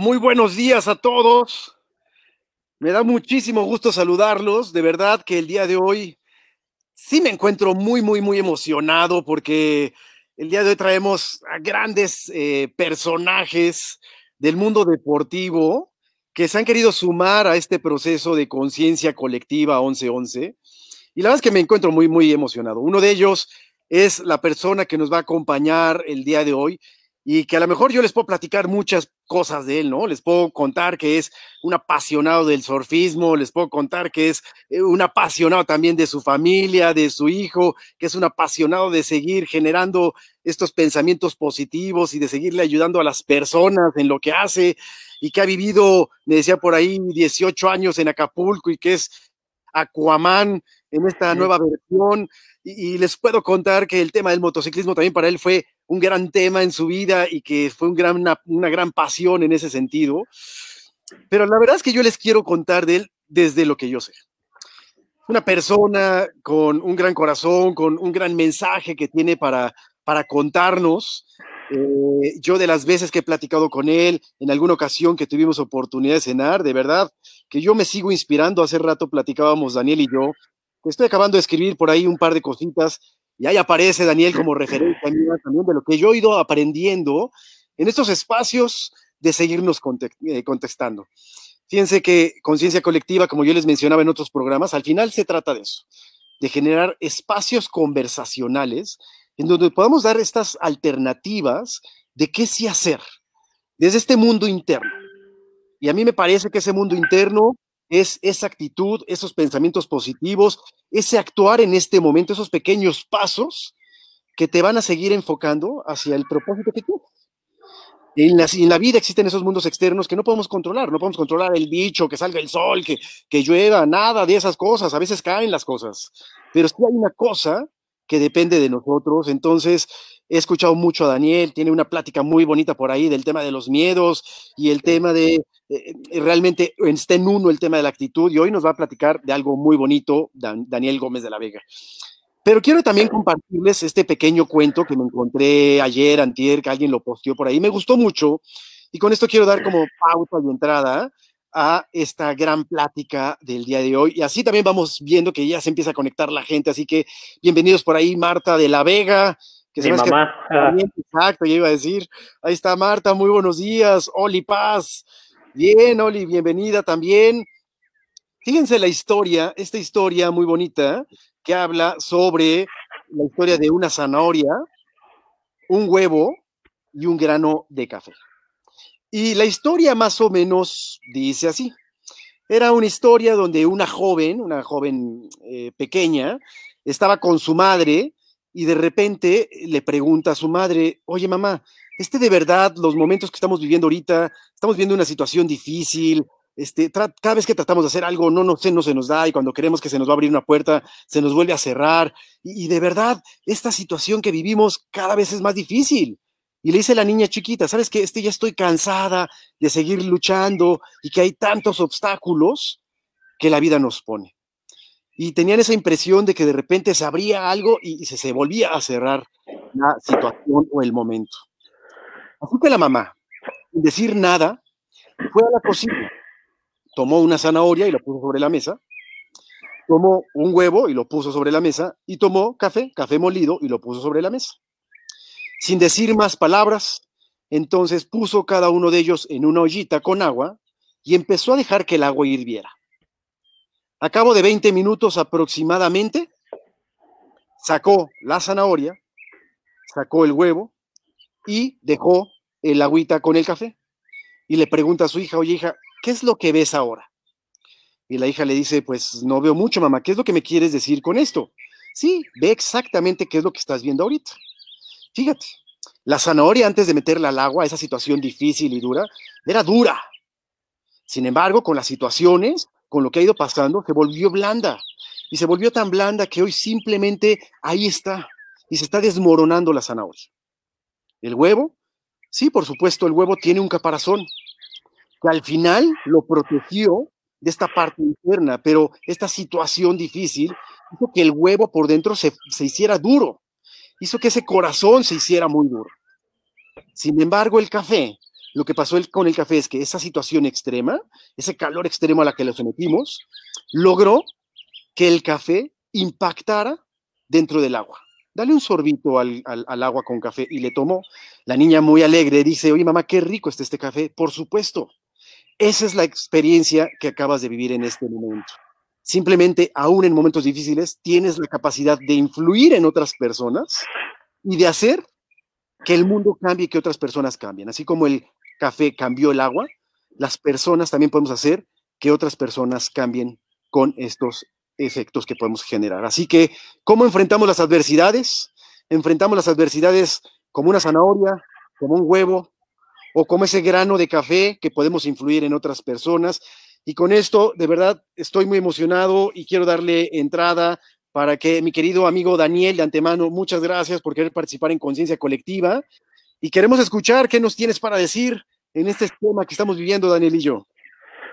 muy buenos días a todos. Me da muchísimo gusto saludarlos. De verdad que el día de hoy sí me encuentro muy, muy, muy emocionado porque el día de hoy traemos a grandes eh, personajes del mundo deportivo que se han querido sumar a este proceso de conciencia colectiva 1111. Y la verdad es que me encuentro muy, muy emocionado. Uno de ellos es la persona que nos va a acompañar el día de hoy y que a lo mejor yo les puedo platicar muchas cosas de él, ¿no? Les puedo contar que es un apasionado del surfismo, les puedo contar que es eh, un apasionado también de su familia, de su hijo, que es un apasionado de seguir generando estos pensamientos positivos y de seguirle ayudando a las personas en lo que hace y que ha vivido, me decía por ahí, 18 años en Acapulco y que es Aquaman en esta nueva versión. Y, y les puedo contar que el tema del motociclismo también para él fue un gran tema en su vida y que fue un gran, una, gran pasión en ese sentido. Pero la verdad es que yo les quiero contar de él desde lo que yo sé. Una persona con un gran corazón, con un gran mensaje que tiene para, para contarnos. Eh, yo de las veces que he platicado con él, en alguna ocasión que tuvimos oportunidad de cenar, de verdad, que yo me sigo inspirando. Hace rato platicábamos Daniel y yo, estoy acabando de escribir por ahí un par de cositas y ahí aparece Daniel como referencia también de lo que yo he ido aprendiendo en estos espacios de seguirnos eh, contestando. Fíjense que conciencia colectiva, como yo les mencionaba en otros programas, al final se trata de eso, de generar espacios conversacionales en donde podamos dar estas alternativas de qué sí hacer desde este mundo interno. Y a mí me parece que ese mundo interno es esa actitud, esos pensamientos positivos, ese actuar en este momento, esos pequeños pasos que te van a seguir enfocando hacia el propósito que tienes. En la, en la, vida existen esos mundos externos que no podemos controlar, no podemos controlar el bicho, que salga el sol, que, que llueva, nada de esas cosas, a veces caen las cosas, pero sí hay una cosa que depende de nosotros, entonces he escuchado mucho a Daniel, tiene una plática muy bonita por ahí del tema de los miedos y el tema de eh, realmente está en uno el tema de la actitud y hoy nos va a platicar de algo muy bonito Daniel Gómez de la Vega. Pero quiero también compartirles este pequeño cuento que me encontré ayer, antier, que alguien lo posteó por ahí. Me gustó mucho y con esto quiero dar como pauta y entrada a esta gran plática del día de hoy. Y así también vamos viendo que ya se empieza a conectar la gente. Así que bienvenidos por ahí, Marta de la Vega. Que Mi mamá. Que... Exacto, yo iba a decir. Ahí está Marta, muy buenos días. Oli Paz. Bien, Oli, bienvenida también. Fíjense la historia, esta historia muy bonita que habla sobre la historia de una zanahoria, un huevo y un grano de café. Y la historia más o menos dice así. Era una historia donde una joven, una joven eh, pequeña, estaba con su madre y de repente le pregunta a su madre, oye mamá, este de verdad, los momentos que estamos viviendo ahorita, estamos viendo una situación difícil, este, cada vez que tratamos de hacer algo, no, no, sé, no se nos da, y cuando queremos que se nos va a abrir una puerta, se nos vuelve a cerrar, y de verdad, esta situación que vivimos cada vez es más difícil. Y le dice la niña chiquita, ¿sabes qué? Este ya estoy cansada de seguir luchando y que hay tantos obstáculos que la vida nos pone. Y tenían esa impresión de que de repente se abría algo y, se, se volvía a cerrar la situación o el momento. Así que la mamá, sin decir nada, fue a la cocina, tomó una zanahoria y lo puso sobre la mesa, tomó un huevo y lo puso sobre la mesa, y tomó café, café molido y lo puso sobre la mesa. Sin decir más palabras, entonces puso cada uno de ellos en una ollita con agua y empezó a dejar que el agua hirviera. A cabo de 20 minutos aproximadamente, sacó la zanahoria, sacó el huevo, y dejó el agüita con el café. Y le pregunta a su hija, oye hija, ¿qué es lo que ves ahora? Y la hija le dice, pues no veo mucho, mamá, ¿qué es lo que me quieres decir con esto? Sí, ve exactamente qué es lo que estás viendo ahorita. Fíjate, la zanahoria antes de meterla al agua, esa situación difícil y dura, era dura. Sin embargo, con las situaciones, con lo que ha ido pasando, se volvió blanda. Y se volvió tan blanda que hoy simplemente ahí está. Y se está desmoronando la zanahoria. ¿El huevo? Sí, por supuesto, el huevo tiene un caparazón que al final lo protegió de esta parte interna, pero esta situación difícil hizo que el huevo por dentro se, se hiciera duro, hizo que ese corazón se hiciera muy duro. Sin embargo, el café lo que pasó con el café es que esa situación extrema, ese calor extremo a la que lo sometimos, logró que el café impactara dentro del agua. Dale un sorbito al, agua con café y le tomó. La niña muy alegre dice, oye mamá, qué rico está este café. Por supuesto, esa es la experiencia que acabas de vivir en este momento. Simplemente, aún en momentos difíciles, tienes la capacidad de influir en otras personas y de hacer que el mundo cambie y que otras personas cambien. Así como el café cambió el agua, las personas también podemos hacer que otras personas cambien con estos efectos que podemos generar. Así que, ¿cómo enfrentamos las adversidades? Enfrentamos las adversidades como una zanahoria, como un huevo o como ese grano de café que podemos influir en otras personas. Y con esto, de verdad, estoy muy emocionado y quiero darle entrada para que mi querido amigo Daniel, de antemano, muchas gracias por querer participar en Conciencia Colectiva. Y queremos escuchar qué nos tienes para decir en este tema que estamos viviendo, Daniel y yo.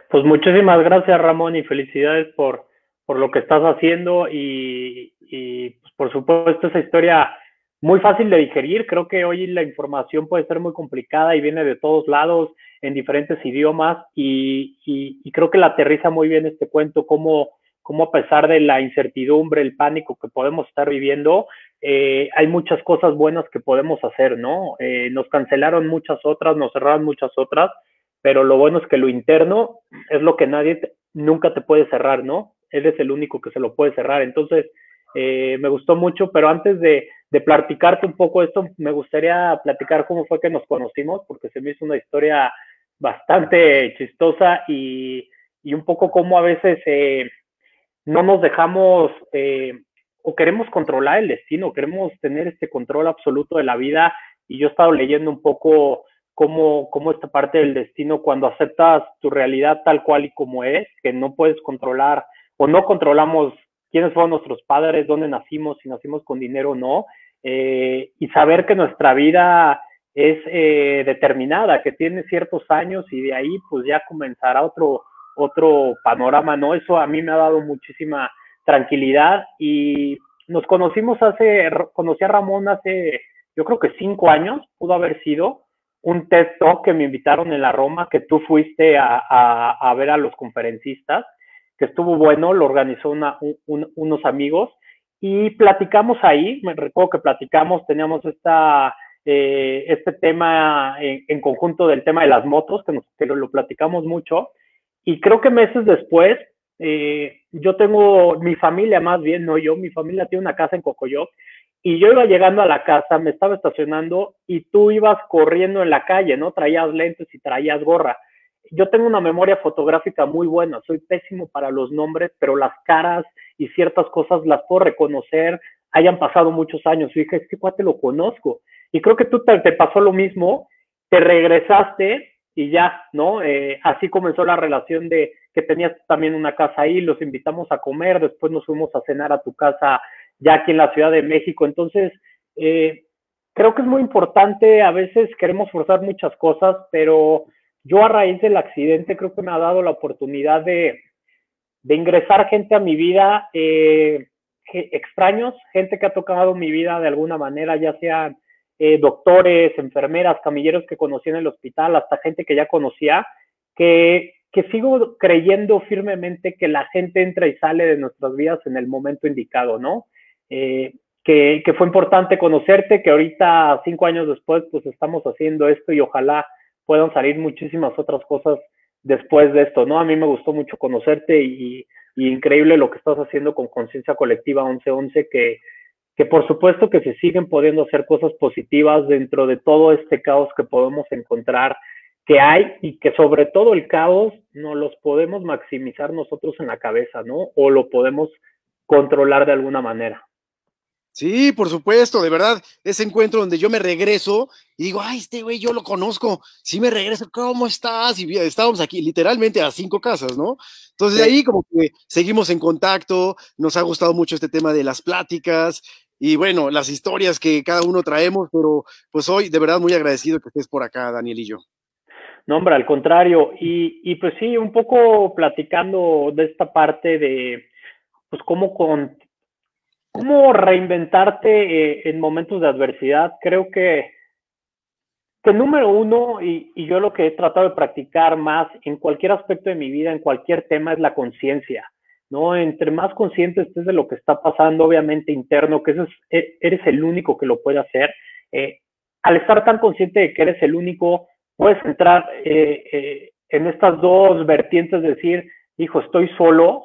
Pues muchísimas gracias, Ramón, y felicidades por, por lo que estás haciendo y, y pues, por supuesto esa historia muy fácil de digerir. Creo que hoy la información puede ser muy complicada y viene de todos lados, en diferentes idiomas, y, y, creo que la aterriza muy bien este cuento, cómo cómo a pesar de la incertidumbre, el pánico que podemos estar viviendo, eh, hay muchas cosas buenas que podemos hacer, ¿no? Eh, nos cancelaron muchas otras, nos cerraron muchas otras, pero lo bueno es que lo interno es lo que nadie nunca te puede cerrar, ¿no? Él es el único que se lo puede cerrar. Entonces, eh, me gustó mucho, pero antes de platicarte un poco esto, me gustaría platicar cómo fue que nos conocimos, porque se me hizo una historia bastante chistosa y, y un poco cómo a veces no nos dejamos eh, o queremos controlar el destino, queremos tener este control absoluto de la vida. Y yo he estado leyendo un poco cómo, cómo esta parte del destino, cuando aceptas tu realidad tal cual y como es, que no puedes controlar o no controlamos quiénes fueron nuestros padres, dónde nacimos, si nacimos con dinero o no, eh, y saber que nuestra vida es eh, determinada, que tiene ciertos años y de ahí pues ya comenzará otro, otro panorama, ¿no? Eso a mí me ha dado muchísima tranquilidad y nos conocimos hace, conocí a Ramón hace, yo creo que cinco años, pudo haber sido un TED Talk que me invitaron en la Roma, que tú fuiste a, a, ver a los conferencistas, que estuvo bueno, lo organizó unos amigos y platicamos ahí, me recuerdo que platicamos, teníamos esta, eh, este tema en, en, conjunto del tema de las motos, que, nos, que lo platicamos mucho, y creo que meses después, eh, yo tengo, mi familia más bien, no yo, mi familia tiene una casa en Cocoyoc, y yo iba llegando a la casa, me estaba estacionando y tú ibas corriendo en la calle, ¿no? Traías lentes y traías gorra. Yo tengo una memoria fotográfica muy buena, soy pésimo para los nombres, pero las caras y ciertas cosas las puedo reconocer, hayan pasado muchos años. Y dije, este cuate lo conozco. Y creo que tú te pasó lo mismo, te regresaste y ya, ¿no? Eh, así comenzó la relación de que tenías también una casa ahí, los invitamos a comer, después nos fuimos a cenar a tu casa ya aquí en la Ciudad de México. Entonces, eh, creo que es muy importante, a veces queremos forzar muchas cosas, pero yo a raíz del accidente creo que me ha dado la oportunidad de, de ingresar gente a mi vida, eh, extraños, gente que ha tocado mi vida de alguna manera, ya sean eh, doctores, enfermeras, camilleros que conocí en el hospital, hasta gente que ya conocía, que, que sigo creyendo firmemente que la gente entra y sale de nuestras vidas en el momento indicado, ¿no? Eh, que, que, fue importante conocerte, que ahorita, cinco años después, pues estamos haciendo esto y ojalá puedan salir muchísimas otras cosas después de esto, ¿no? A mí me gustó mucho conocerte y, y increíble lo que estás haciendo con Conciencia Colectiva 1111, que, que por supuesto que se siguen pudiendo hacer cosas positivas dentro de todo este caos que podemos encontrar que hay y que sobre todo el caos no los podemos maximizar nosotros en la cabeza, ¿no? O lo podemos controlar de alguna manera. Sí, por supuesto, de verdad, ese encuentro donde yo me regreso y digo, ay, este güey yo lo conozco, sí me regreso, ¿cómo estás? Y estábamos aquí literalmente a cinco casas, ¿no? Entonces ahí como que seguimos en contacto, nos ha gustado mucho este tema de las pláticas, y bueno, las historias que cada uno traemos, pero pues hoy de verdad muy agradecido que estés por acá, Daniel y yo. No, hombre, al contrario. Y, y pues sí, un poco platicando de esta parte de, pues cómo con, cómo reinventarte eh, en momentos de adversidad. Creo que, que número uno, y, y, yo lo que he tratado de practicar más en cualquier aspecto de mi vida, en cualquier tema, es la conciencia, ¿no? Entre más consciente estés de lo que está pasando, obviamente interno, que eso es, e, eres el único que lo puede hacer, eh, al estar tan consciente de que eres el único, puedes entrar eh, eh, en estas dos vertientes, de decir, hijo, estoy solo,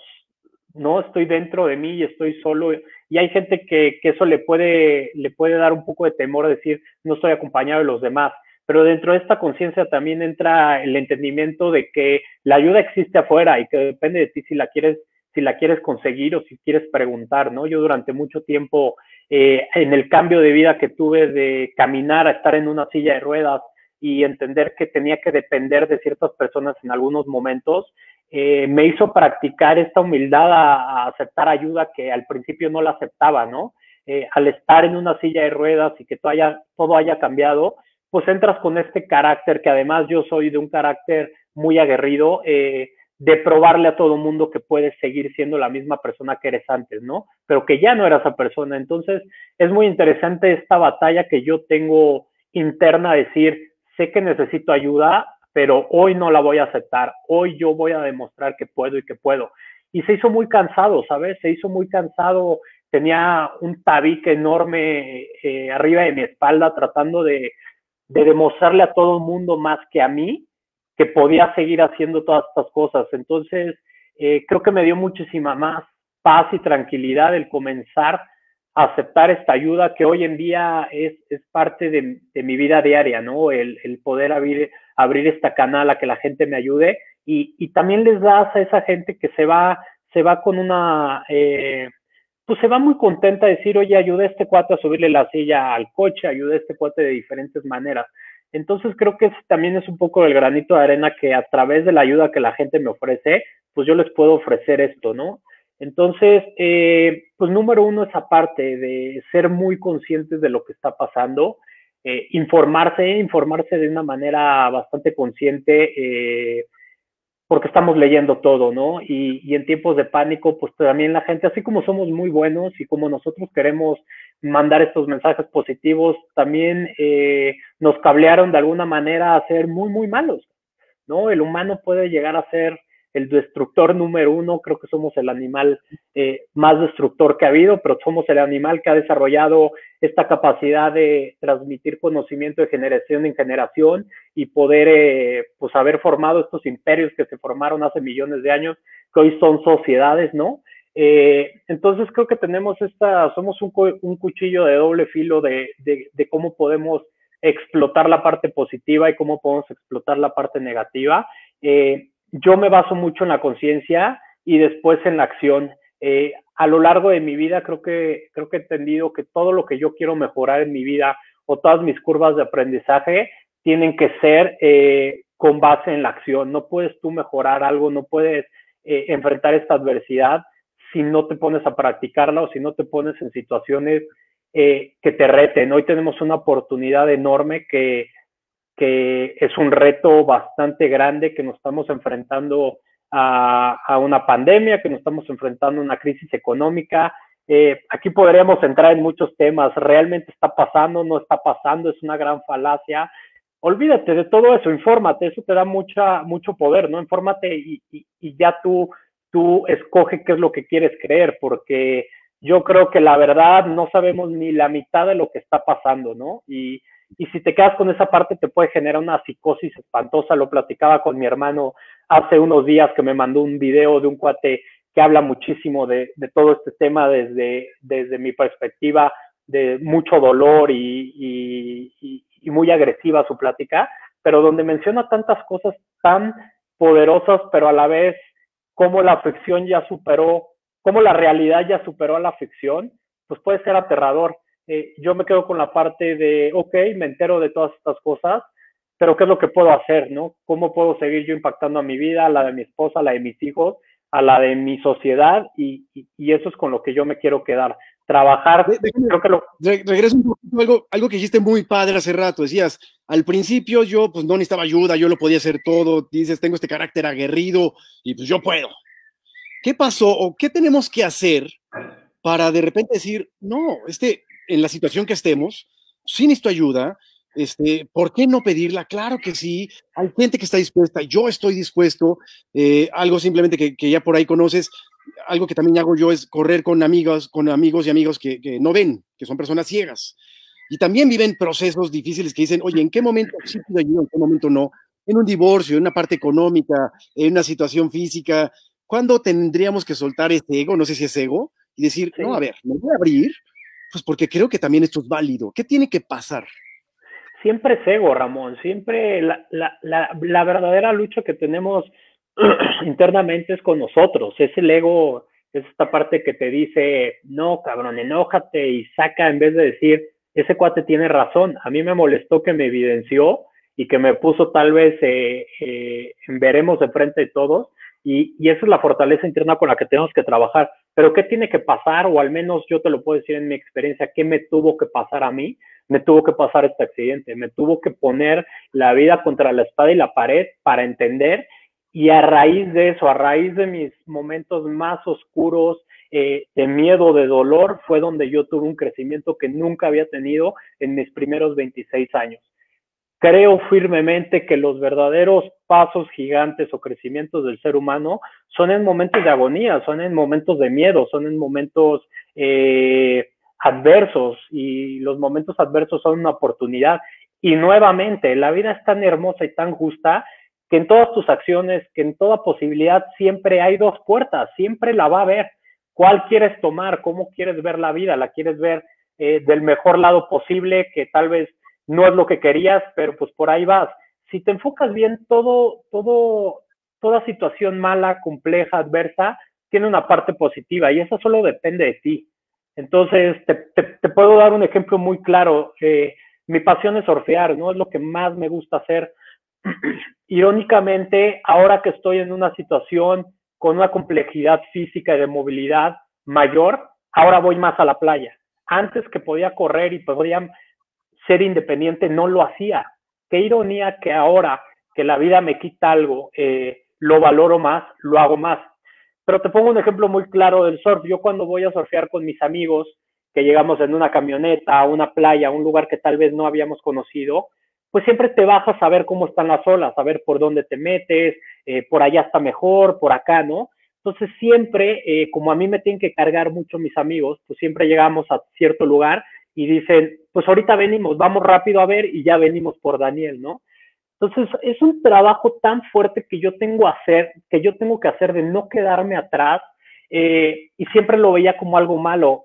no estoy dentro de mí y estoy solo. Y hay gente que, que eso le puede, le puede dar un poco de temor, decir, no estoy acompañado de los demás. Pero dentro de esta conciencia también entra el entendimiento de que la ayuda existe afuera y que depende de ti si la quieres si la quieres conseguir o si quieres preguntar, ¿no? Yo durante mucho tiempo, eh, en el cambio de vida que tuve de caminar a estar en una silla de ruedas y entender que tenía que depender de ciertas personas en algunos momentos, eh, me hizo practicar esta humildad a, aceptar ayuda que al principio no la aceptaba, ¿no? Eh, al estar en una silla de ruedas y que todo haya, todo haya cambiado, pues entras con este carácter que además yo soy de un carácter muy aguerrido, eh, de probarle a todo mundo que puedes seguir siendo la misma persona que eres antes, ¿no? Pero que ya no era esa persona. Entonces, es muy interesante esta batalla que yo tengo interna, decir, sé que necesito ayuda, pero hoy no la voy a aceptar, hoy yo voy a demostrar que puedo y que puedo. Y se hizo muy cansado, ¿sabes? Se hizo muy cansado, tenía un tabique enorme eh, arriba de mi espalda tratando de, de demostrarle a todo el mundo más que a mí que podía seguir haciendo todas estas cosas. Entonces, eh, creo que me dio muchísima más paz y tranquilidad el comenzar a aceptar esta ayuda que hoy en día es, es parte de, mi vida diaria, ¿no? El, el poder abrir, abrir esta canal a que la gente me ayude y, y también les das a esa gente que se va, se va con una, eh, pues se va muy contenta a decir, oye, ayudé a este cuate a subirle la silla al coche, ayudé a este cuate de diferentes maneras. Entonces creo que también es un poco el granito de arena que a través de la ayuda que la gente me ofrece, pues yo les puedo ofrecer esto, ¿no? Entonces, eh, pues número uno es aparte de ser muy conscientes de lo que está pasando, eh, informarse, informarse de una manera bastante consciente, eh, porque estamos leyendo todo, ¿no? Y, y, en tiempos de pánico, pues también la gente, así como somos muy buenos y como nosotros queremos mandar estos mensajes positivos, también eh, nos cablearon de alguna manera a ser muy, muy malos, ¿no? El humano puede llegar a ser el destructor número uno, creo que somos el animal eh, más destructor que ha habido, pero somos el animal que ha desarrollado esta capacidad de transmitir conocimiento de generación en generación y poder eh, pues haber formado estos imperios que se formaron hace millones de años, que hoy son sociedades, ¿no? Eh, entonces creo que tenemos esta, somos un, un cuchillo de doble filo de, cómo podemos explotar la parte positiva y cómo podemos explotar la parte negativa. Eh, yo me baso mucho en la conciencia y después en la acción. Eh, a lo largo de mi vida creo que, creo que he entendido que todo lo que yo quiero mejorar en mi vida o todas mis curvas de aprendizaje tienen que ser eh, con base en la acción. No puedes tú mejorar algo, no puedes enfrentar esta adversidad si no te pones a practicarla o si no te pones en situaciones eh, que te reten. Hoy tenemos una oportunidad enorme que que es un reto bastante grande, que nos estamos enfrentando a, a una pandemia, que nos estamos enfrentando a una crisis económica. Eh, aquí podríamos entrar en muchos temas, realmente está pasando, no está pasando, es una gran falacia. Olvídate de todo eso, infórmate, eso te da mucha, mucho poder, ¿no? Infórmate y, y, y ya tú, tú escoge qué es lo que quieres creer, porque yo creo que la verdad no sabemos ni la mitad de lo que está pasando, ¿no? Y, y si te quedas con esa parte te puede generar una psicosis espantosa. Lo platicaba con mi hermano hace unos días que me mandó un video de un cuate que habla muchísimo de, de todo este tema desde, desde mi perspectiva de mucho dolor y, y, y, muy agresiva su plática, pero donde menciona tantas cosas tan poderosas, pero a la vez cómo la ficción ya superó, cómo la realidad ya superó a la ficción, pues puede ser aterrador eh, yo me quedo con la parte de, ok, me entero de todas estas cosas, pero ¿qué es lo que puedo hacer, no? ¿Cómo puedo seguir yo impactando a mi vida, a la de mi esposa, a la de mis hijos, a la de mi sociedad? Y, y, y eso es con lo que yo me quiero quedar. Trabajar, Déjame, creo que lo... Regreso un poquito algo, algo que dijiste muy padre hace rato, decías, al principio yo pues no necesitaba ayuda, yo lo podía hacer todo, dices, tengo este carácter aguerrido y pues yo puedo. ¿Qué pasó o qué tenemos que hacer para de repente decir, no, este, en la situación que estemos, sí necesito ayuda, Este, ¿Por qué no pedirla? Claro que sí, hay gente que está dispuesta, yo estoy dispuesto, eh, algo simplemente que, ya por ahí conoces, algo que también hago yo es correr con amigos, con amigos y amigos que no ven, que son personas ciegas. Y también viven procesos difíciles que dicen, oye, ¿en qué momento sí pido ayuda, en qué momento no? En un divorcio, en una parte económica, en una situación física, ¿cuándo tendríamos que soltar ese ego? No sé si es ego, y decir, sí. no, a ver, me voy a abrir, pues porque creo que también esto es válido. ¿Qué tiene que pasar? Siempre es ego, Ramón. Siempre la, la, la, la verdadera lucha que tenemos internamente es con nosotros. Es el ego, es esta parte que te dice, no, cabrón, enójate y saca en vez de decir, ese cuate tiene razón. A mí me molestó que me evidenció y que me puso tal vez eh, eh, veremos de frente de todos. Y, y, esa es la fortaleza interna con la que tenemos que trabajar. Pero ¿qué tiene que pasar? O al menos yo te lo puedo decir en mi experiencia, ¿qué me tuvo que pasar a mí? Me tuvo que pasar este accidente, me tuvo que poner la vida contra la espada y la pared para entender. Y a raíz de eso, a raíz de mis momentos más oscuros, eh, de miedo, de dolor, fue donde yo tuve un crecimiento que nunca había tenido en mis primeros 26 años. Creo firmemente que los verdaderos pasos gigantes o crecimientos del ser humano son en momentos de agonía, son en momentos de miedo, son en momentos eh, adversos y los momentos adversos son una oportunidad. Y nuevamente, la vida es tan hermosa y tan justa que en todas tus acciones, que en toda posibilidad siempre hay dos puertas, siempre la va a haber. ¿Cuál quieres tomar? ¿Cómo quieres ver la vida? ¿La quieres ver eh, del mejor lado posible, que tal vez no es lo que querías, pero pues por ahí vas? Si te enfocas bien, todo, todo, toda situación mala, compleja, adversa, tiene una parte positiva y eso solo depende de ti. Entonces, te, puedo dar un ejemplo muy claro. Eh, mi pasión es surfear, ¿no? Es lo que más me gusta hacer. Irónicamente, ahora que estoy en una situación con una complejidad física y de movilidad mayor, ahora voy más a la playa. Antes que podía correr y podía ser independiente, no lo hacía. Qué ironía que ahora que la vida me quita algo, eh, lo valoro más, lo hago más. Pero te pongo un ejemplo muy claro del surf. Yo cuando voy a surfear con mis amigos, que llegamos en una camioneta, a una playa, a un lugar que tal vez no habíamos conocido, pues siempre te bajas a ver cómo están las olas, a ver por dónde te metes, eh, por allá está mejor, por acá, ¿no? Entonces siempre, eh, como a mí me tienen que cargar mucho mis amigos, pues siempre llegamos a cierto lugar y dicen, pues ahorita venimos, vamos rápido a ver y ya venimos por Daniel, ¿no? Entonces es un trabajo tan fuerte que yo tengo hacer, que yo tengo que hacer de no quedarme atrás eh, y siempre lo veía como algo malo.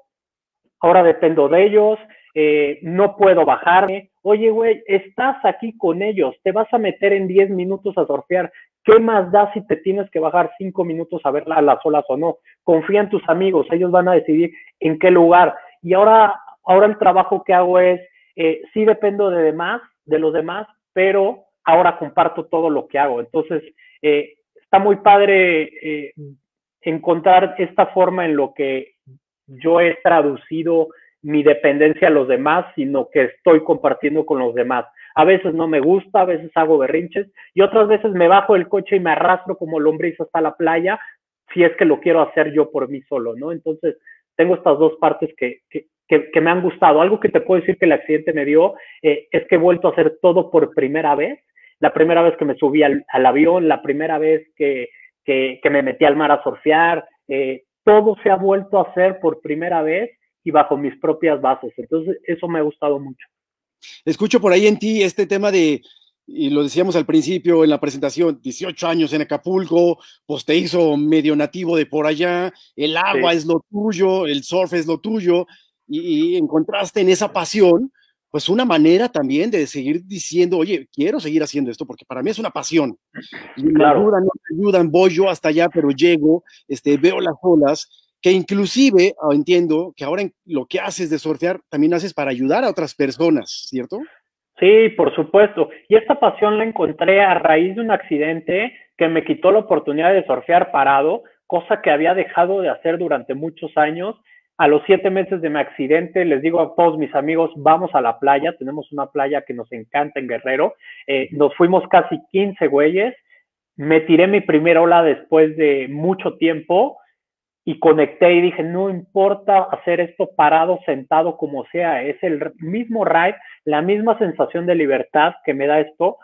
Ahora dependo de ellos, eh, no puedo bajarme. Oye, güey, estás aquí con ellos, te vas a meter en 10 minutos a surfear. ¿Qué más da si te tienes que bajar 5 minutos a ver a las olas o no? Confía en tus amigos, ellos van a decidir en qué lugar. Y ahora, ahora el trabajo que hago es, eh, sí dependo de demás, de los demás, pero ahora comparto todo lo que hago. Entonces, eh, está muy padre encontrar esta forma en lo que yo he traducido mi dependencia a los demás, sino que estoy compartiendo con los demás. A veces no me gusta, a veces hago berrinches y otras veces me bajo del coche y me arrastro como lombriz hasta la playa, si es que lo quiero hacer yo por mí solo, ¿no? Entonces, tengo estas dos partes que, que, que, me han gustado. Algo que te puedo decir que el accidente me dio eh, es que he vuelto a hacer todo por primera vez. La primera vez que me subí al, al avión, la primera vez que, que, me metí al mar a surfear, eh, todo se ha vuelto a hacer por primera vez y bajo mis propias bases. Entonces, eso me ha gustado mucho. Escucho por ahí en ti este tema de, y lo decíamos al principio en la presentación, 18 años en Acapulco, pues te hizo medio nativo de por allá, el agua sí. es lo tuyo, el surf es lo tuyo, y, y, encontraste en esa pasión, pues una manera también de seguir diciendo, oye, quiero seguir haciendo esto, porque para mí es una pasión. Y claro. me ayudan, no me ayudan, voy yo hasta allá, pero llego, este, veo las olas, que inclusive oh, entiendo que ahora lo que haces de surfear también haces para ayudar a otras personas, ¿cierto? Sí, por supuesto. Y esta pasión la encontré a raíz de un accidente que me quitó la oportunidad de surfear parado, cosa que había dejado de hacer durante muchos años. A los siete meses de mi accidente, les digo a todos mis amigos, vamos a la playa, tenemos una playa que nos encanta en Guerrero. Eh, nos fuimos casi 15 güeyes, me tiré mi primera ola después de mucho tiempo y conecté y dije, no importa hacer esto parado, sentado, como sea, es el mismo ride, la misma sensación de libertad que me da esto,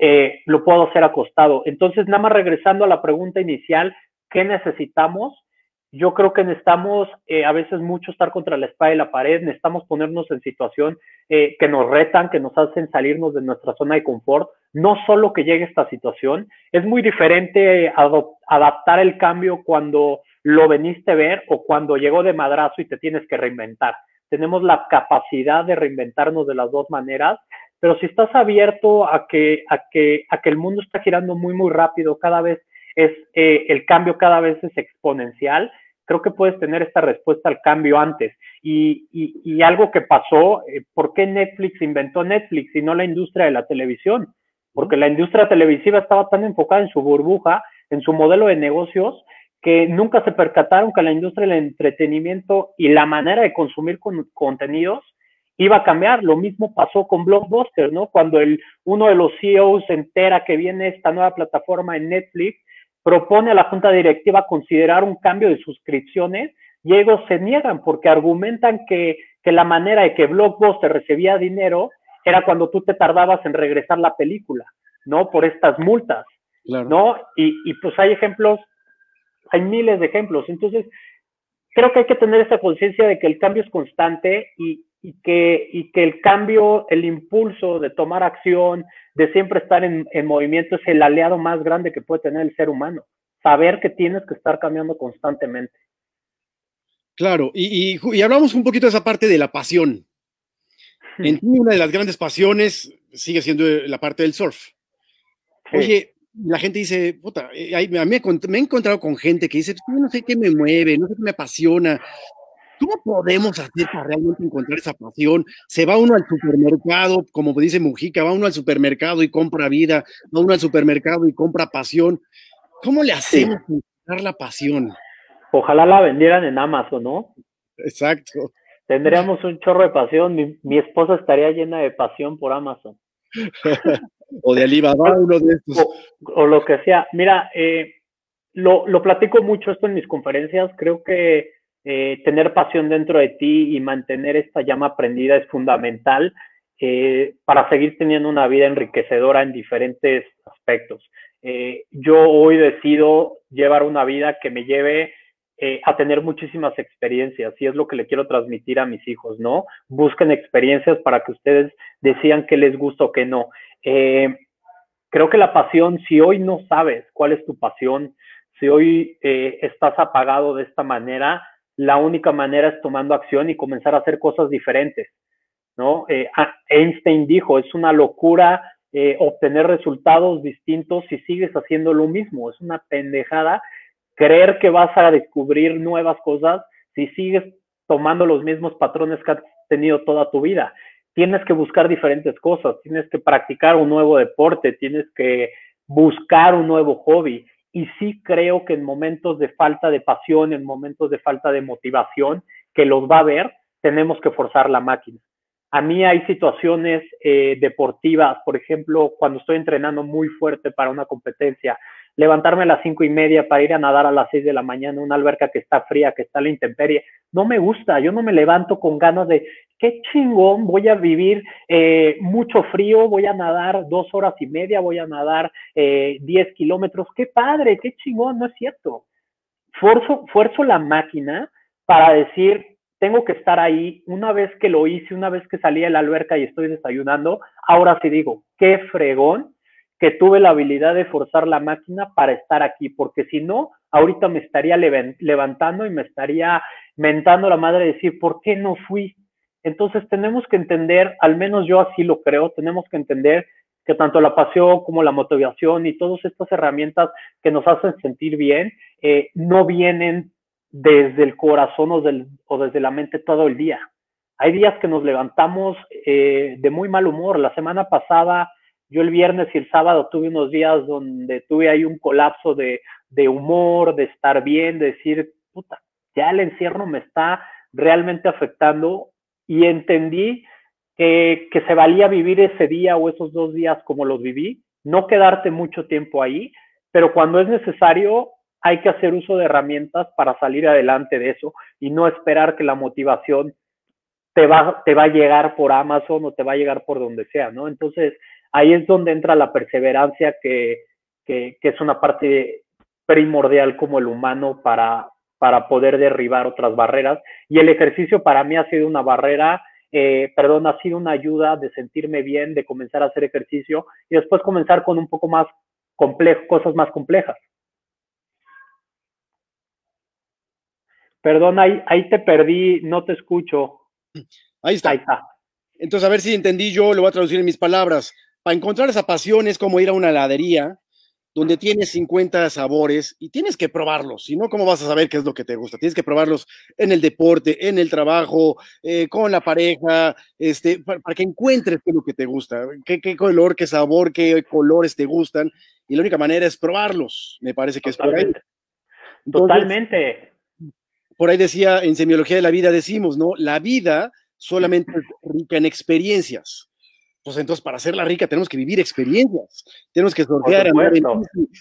eh, lo puedo hacer acostado. Entonces, nada más regresando a la pregunta inicial, ¿qué necesitamos? Yo creo que necesitamos eh, a veces mucho estar contra la espada y la pared, necesitamos ponernos en situación eh, que nos retan, que nos hacen salirnos de nuestra zona de confort, no solo que llegue esta situación, es muy diferente adaptar el cambio cuando lo veniste a ver o cuando llegó de madrazo y te tienes que reinventar. Tenemos la capacidad de reinventarnos de las dos maneras, pero si estás abierto a que, a que, a que el mundo está girando muy, muy rápido, cada vez es, eh, el cambio cada vez es exponencial, creo que puedes tener esta respuesta al cambio antes. Y, y, y algo que pasó, eh, ¿por qué Netflix inventó Netflix y no la industria de la televisión? Porque la industria televisiva estaba tan enfocada en su burbuja, en su modelo de negocios, que nunca se percataron que la industria del entretenimiento y la manera de consumir contenidos iba a cambiar. Lo mismo pasó con Blockbuster, ¿no? Cuando el, uno de los CEOs se entera que viene esta nueva plataforma en Netflix, propone a la junta directiva considerar un cambio de suscripciones y ellos se niegan porque argumentan que, que la manera de que Blockbuster recibía dinero era cuando tú te tardabas en regresar la película, ¿no? Por estas multas, ¿no? Y, y pues hay ejemplos hay miles de ejemplos. Entonces, creo que hay que tener esa conciencia de que el cambio es constante y, que, y que el cambio, el impulso de tomar acción, de siempre estar en, movimiento, es el aliado más grande que puede tener el ser humano. Saber que tienes que estar cambiando constantemente. Claro, y, y, hablamos un poquito de esa parte de la pasión. En ti, una de las grandes pasiones sigue siendo la parte del surf. Oye, la gente dice, puta, eh, a mí me, he encontrado con gente que dice, no sé qué me mueve, no sé qué me apasiona. ¿Cómo podemos hacer para realmente encontrar esa pasión? Se va uno al supermercado, como dice Mujica, va uno al supermercado y compra vida, va uno al supermercado y compra pasión. ¿Cómo le hacemos encontrar la pasión? Ojalá la vendieran en Amazon, ¿no? Exacto. Tendríamos un chorro de pasión. mi esposa estaría llena de pasión por Amazon. o de Alibaba, uno de estos. O, lo que sea. Mira, eh, lo, lo, platico mucho esto en mis conferencias. Creo que eh, tener pasión dentro de ti y mantener esta llama prendida es fundamental eh, para seguir teniendo una vida enriquecedora en diferentes aspectos. yo hoy decido llevar una vida que me lleve a tener muchísimas experiencias y es lo que le quiero transmitir a mis hijos, ¿no? Busquen experiencias para que ustedes decían qué les gusta o qué no. Eh, creo que la pasión, si hoy no sabes cuál es tu pasión, si hoy eh, estás apagado de esta manera, la única manera es tomando acción y comenzar a hacer cosas diferentes, ¿no? Eh, Einstein dijo, es una locura obtener resultados distintos si sigues haciendo lo mismo, es una pendejada creer que vas a descubrir nuevas cosas si sigues tomando los mismos patrones que has tenido toda tu vida tienes que buscar diferentes cosas, tienes que practicar un nuevo deporte, tienes que buscar un nuevo hobby. Y sí creo que en momentos de falta de pasión, en momentos de falta de motivación, que los va a ver, tenemos que forzar la máquina. A mí hay situaciones eh, deportivas, por ejemplo, cuando estoy entrenando muy fuerte para una competencia, levantarme a las cinco y media para ir a nadar a las seis de la mañana una alberca que está fría, que está a la intemperie, no me gusta, yo no me levanto con ganas de, qué chingón, voy a vivir eh, mucho frío, voy a nadar dos horas y media, voy a nadar eh, diez kilómetros, qué padre, qué chingón, no es cierto. Fuerzo, fuerzo la máquina para decir, tengo que estar ahí, una vez que lo hice, una vez que salí de la alberca y estoy desayunando, ahora sí digo, qué fregón que tuve la habilidad de forzar la máquina para estar aquí, porque si no, ahorita me estaría levantando y me estaría mentando la madre de decir, ¿por qué no fui? Entonces tenemos que entender, al menos yo así lo creo, tenemos que entender que tanto la pasión como la motivación y todas estas herramientas que nos hacen sentir bien eh, no vienen desde el corazón o, o, desde la mente todo el día. Hay días que nos levantamos eh, de muy mal humor. La semana pasada, yo el viernes y el sábado tuve unos días donde tuve ahí un colapso de, de humor, de estar bien, de decir, puta, ya el encierro me está realmente afectando y entendí que, que, se valía vivir ese día o esos dos días como los viví, no quedarte mucho tiempo ahí, pero cuando es necesario, hay que hacer uso de herramientas para salir adelante de eso y no esperar que la motivación te va, te va a llegar por Amazon o te va a llegar por donde sea, ¿no? Entonces, ahí es donde entra la perseverancia, que, que, que es una parte primordial como el humano para, para poder derribar otras barreras. Y el ejercicio para mí ha sido una barrera, eh, perdón, ha sido una ayuda de sentirme bien, de comenzar a hacer ejercicio y después comenzar con un poco más complejo, cosas más complejas. Perdón, ahí, ahí te perdí, no te escucho. Ahí está. Ahí está. Entonces, a ver si entendí yo, lo voy a traducir en mis palabras. Para encontrar esa pasión es como ir a una heladería donde tienes 50 sabores y tienes que probarlos, si no, ¿cómo vas a saber qué es lo que te gusta? Tienes que probarlos en el deporte, en el trabajo, eh, con la pareja, este, para, que encuentres qué es lo que te gusta, qué, qué, color, qué sabor, qué colores te gustan, y la única manera es probarlos, me parece que es por ahí. Totalmente. Por ahí decía, en semiología de la vida decimos, ¿no? La vida solamente es rica en experiencias pues entonces para hacerla rica tenemos que vivir experiencias, tenemos que sortear,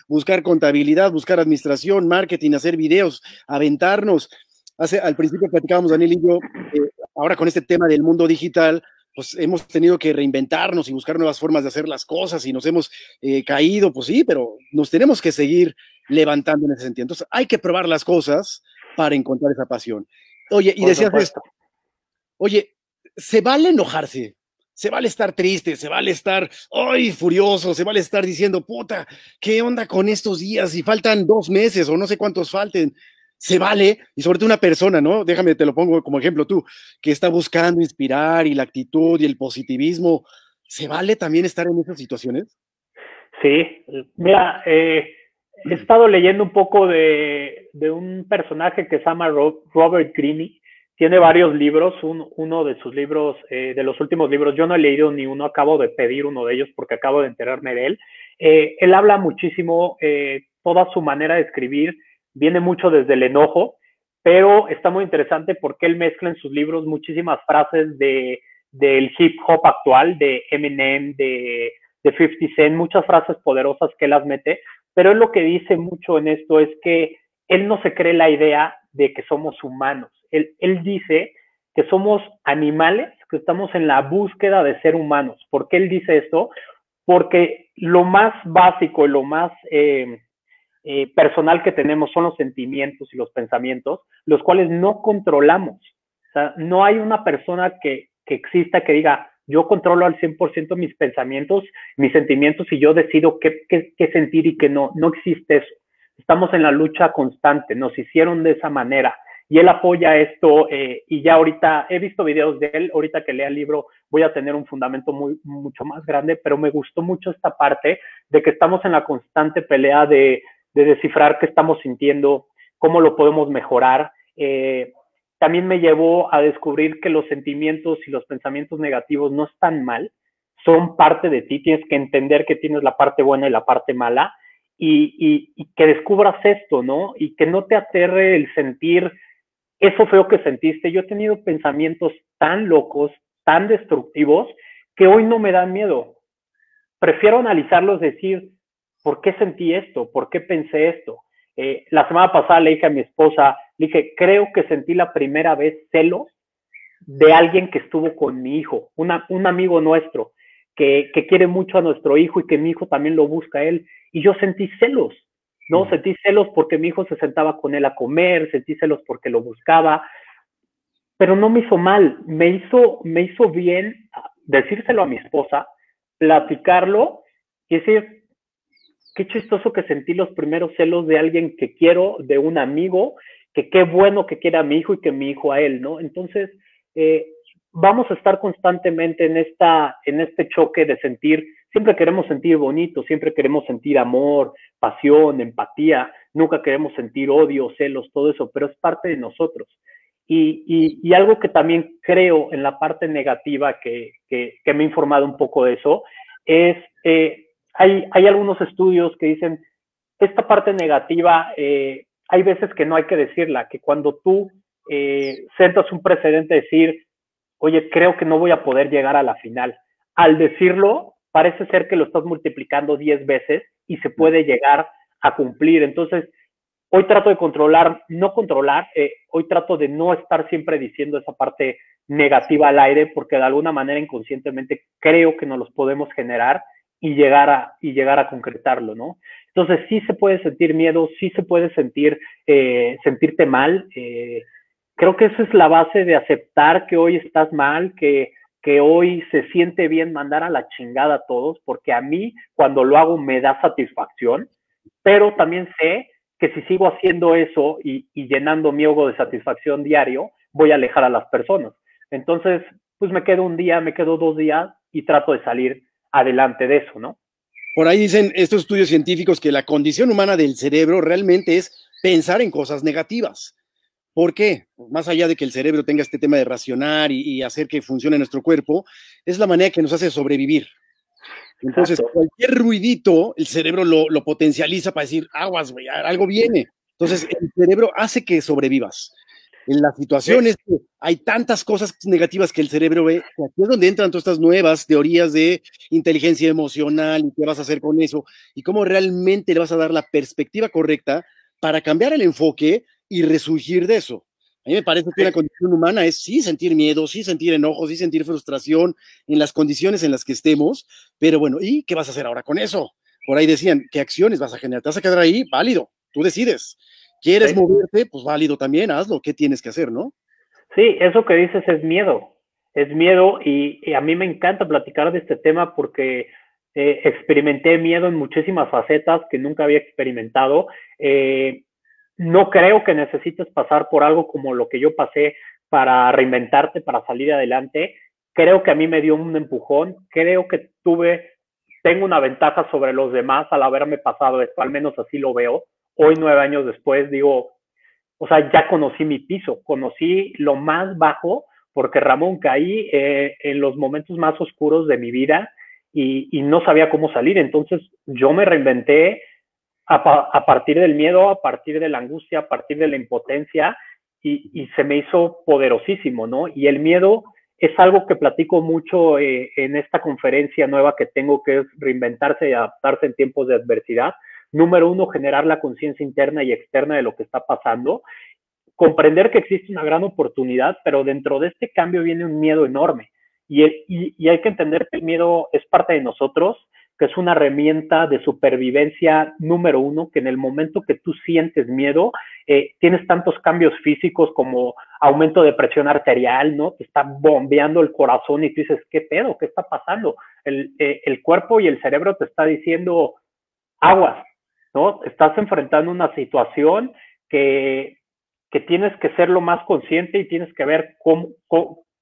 buscar contabilidad, buscar administración, marketing, hacer videos, aventarnos. Hace, al principio platicábamos Daniel y yo, eh, ahora con este tema del mundo digital, pues hemos tenido que reinventarnos y buscar nuevas formas de hacer las cosas y nos hemos eh, caído, pues sí, pero nos tenemos que seguir levantando en ese sentido. Entonces hay que probar las cosas para encontrar esa pasión. Oye, y decías esto, oye, ¿se vale enojarse? Se vale estar triste, se vale estar, ay, furioso, se vale estar diciendo, puta, ¿qué onda con estos días? Y faltan dos meses o no sé cuántos falten. Se vale, y sobre todo una persona, ¿no? Déjame, te lo pongo como ejemplo tú, que está buscando inspirar y la actitud y el positivismo. ¿Se vale también estar en esas situaciones? Sí, mira, eh, he estado leyendo un poco de, de, un personaje que se llama Robert Greene, tiene varios libros, uno de sus libros, eh, de los últimos libros, yo no he leído ni uno, acabo de pedir uno de ellos porque acabo de enterarme de él. Eh, él habla muchísimo, eh, toda su manera de escribir viene mucho desde el enojo, pero está muy interesante porque él mezcla en sus libros muchísimas frases de, del hip hop actual, de Eminem, de, de 50 Cent, muchas frases poderosas que él las mete, pero él lo que dice mucho en esto es que él no se cree la idea de que somos humanos él, dice que somos animales, que estamos en la búsqueda de ser humanos. ¿Por qué él dice esto? Porque lo más básico y lo más eh, eh, personal que tenemos son los sentimientos y los pensamientos, los cuales no controlamos. No hay una persona que, exista que diga, yo controlo al 100% mis pensamientos, mis sentimientos y yo decido qué, qué, sentir y qué no. No existe eso. Estamos en la lucha constante, nos hicieron de esa manera y él apoya esto eh, y ya ahorita he visto videos de él, ahorita que lea el libro voy a tener un fundamento muy, mucho más grande, pero me gustó mucho esta parte de que estamos en la constante pelea de, de descifrar qué estamos sintiendo, cómo lo podemos mejorar. Eh, también me llevó a descubrir que los sentimientos y los pensamientos negativos no están mal, son parte de ti, tienes que entender que tienes la parte buena y la parte mala y, que descubras esto, ¿no? Y que no te aterre el sentir eso fue lo que sentiste. Yo he tenido pensamientos tan locos, tan destructivos, que hoy no me dan miedo. Prefiero analizarlos, decir, ¿por qué sentí esto? ¿Por qué pensé esto? Eh, la semana pasada le dije a mi esposa, le dije, creo que sentí la primera vez celos de alguien que estuvo con mi hijo, un amigo nuestro, que, que quiere mucho a nuestro hijo y que mi hijo también lo busca a él. Y yo sentí celos. ¿no? Sentí celos porque mi hijo se sentaba con él a comer, sentí celos porque lo buscaba, pero no me hizo mal, me hizo, me hizo bien decírselo a mi esposa, platicarlo y decir, qué chistoso que sentí los primeros celos de alguien que quiero, de un amigo, que qué bueno que quiera a mi hijo y que mi hijo a él, ¿no? Entonces, eh, vamos a estar constantemente en, esta, en este choque de sentir, siempre queremos sentir bonito, siempre queremos sentir amor, pasión, empatía, nunca queremos sentir odio, celos, todo eso, pero es parte de nosotros. Y, y, algo que también creo en la parte negativa, que, que, que me he informado un poco de eso, es, eh, hay, hay algunos estudios que dicen, esta parte negativa, eh, hay veces que no hay que decirla, que cuando tú eh, sentas un precedente, decir, oye, creo que no voy a poder llegar a la final. Al decirlo, parece ser que lo estás multiplicando 10 veces y se puede llegar a cumplir. Entonces, hoy trato de controlar, no controlar, eh, hoy trato de no estar siempre diciendo esa parte negativa al aire, porque de alguna manera inconscientemente creo que no los podemos generar y llegar a, y llegar a concretarlo, ¿no? Entonces sí se puede sentir miedo, sí se puede sentir, eh, sentirte mal. Eh, creo que esa es la base de aceptar que hoy estás mal, que, que hoy se siente bien mandar a la chingada a todos, porque a mí cuando lo hago me da satisfacción, pero también sé que si sigo haciendo eso y, y llenando mi ego de satisfacción diario, voy a alejar a las personas. Entonces, pues me quedo un día, me quedo dos días y trato de salir adelante de eso, ¿no? Por ahí dicen estos estudios científicos que la condición humana del cerebro realmente es pensar en cosas negativas. ¿Por qué? Más allá de que el cerebro tenga este tema de racionar y, hacer que funcione nuestro cuerpo, es la manera que nos hace sobrevivir. Entonces, cualquier ruidito, el cerebro lo, lo potencializa para decir, aguas, güey, algo viene. Entonces, el cerebro hace que sobrevivas en las situaciones hay tantas cosas negativas que el cerebro ve, aquí es donde entran todas estas nuevas teorías de inteligencia emocional y qué vas a hacer con eso y cómo realmente le vas a dar la perspectiva correcta para cambiar el enfoque y resurgir de eso. A mí me parece que una condición humana es sí sentir miedo, sí sentir enojo, sí sentir frustración en las condiciones en las que estemos, pero bueno, ¿y qué vas a hacer ahora con eso? Por ahí decían, ¿qué acciones vas a generar? ¿Te vas a quedar ahí? Válido, tú decides. ¿Quieres moverte? Pues válido también, hazlo. ¿Qué tienes que hacer, no? Sí, eso que dices es miedo. Es miedo y, a mí me encanta platicar de este tema porque eh, experimenté miedo en muchísimas facetas que nunca había experimentado. Eh, no creo que necesites pasar por algo como lo que yo pasé para reinventarte, para salir adelante. Creo que a mí me dio un empujón. Creo que tuve, tengo una ventaja sobre los demás al haberme pasado esto, al menos así lo veo hoy nueve años después digo, o sea, ya conocí mi piso, conocí lo más bajo, porque Ramón caí eh, en los momentos más oscuros de mi vida y, y, no sabía cómo salir. Entonces yo me reinventé a, partir del miedo, a partir de la angustia, a partir de la impotencia y, se me hizo poderosísimo, ¿no? Y el miedo es algo que platico mucho eh, en esta conferencia nueva que tengo, que es reinventarse y adaptarse en tiempos de adversidad Número uno, generar la conciencia interna y externa de lo que está pasando. Comprender que existe una gran oportunidad, pero dentro de este cambio viene un miedo enorme. Y, hay que entender que el miedo es parte de nosotros, que es una herramienta de supervivencia número uno, que en el momento que tú sientes miedo, eh, tienes tantos cambios físicos como aumento de presión arterial, ¿no? Te está bombeando el corazón y tú dices, ¿qué pedo? ¿Qué está pasando? El, eh, el cuerpo y el cerebro te está diciendo, aguas, ¿no? Estás enfrentando una situación que, que tienes que ser lo más consciente y tienes que ver cómo,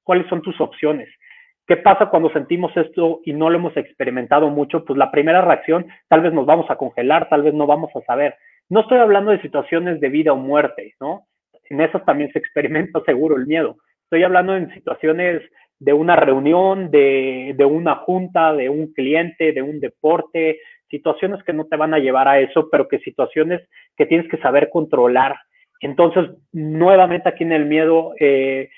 cuáles son tus opciones. ¿Qué pasa cuando sentimos esto y no lo hemos experimentado mucho? Pues la primera reacción, tal vez nos vamos a congelar, tal vez no vamos a saber. No estoy hablando de situaciones de vida o muerte, ¿no? En esas también se experimenta seguro el miedo. Estoy hablando en situaciones de una reunión, de, de una junta, de un cliente, de un deporte, situaciones que no te van a llevar a eso, pero que situaciones que tienes que saber controlar. Entonces, nuevamente aquí en el miedo eh,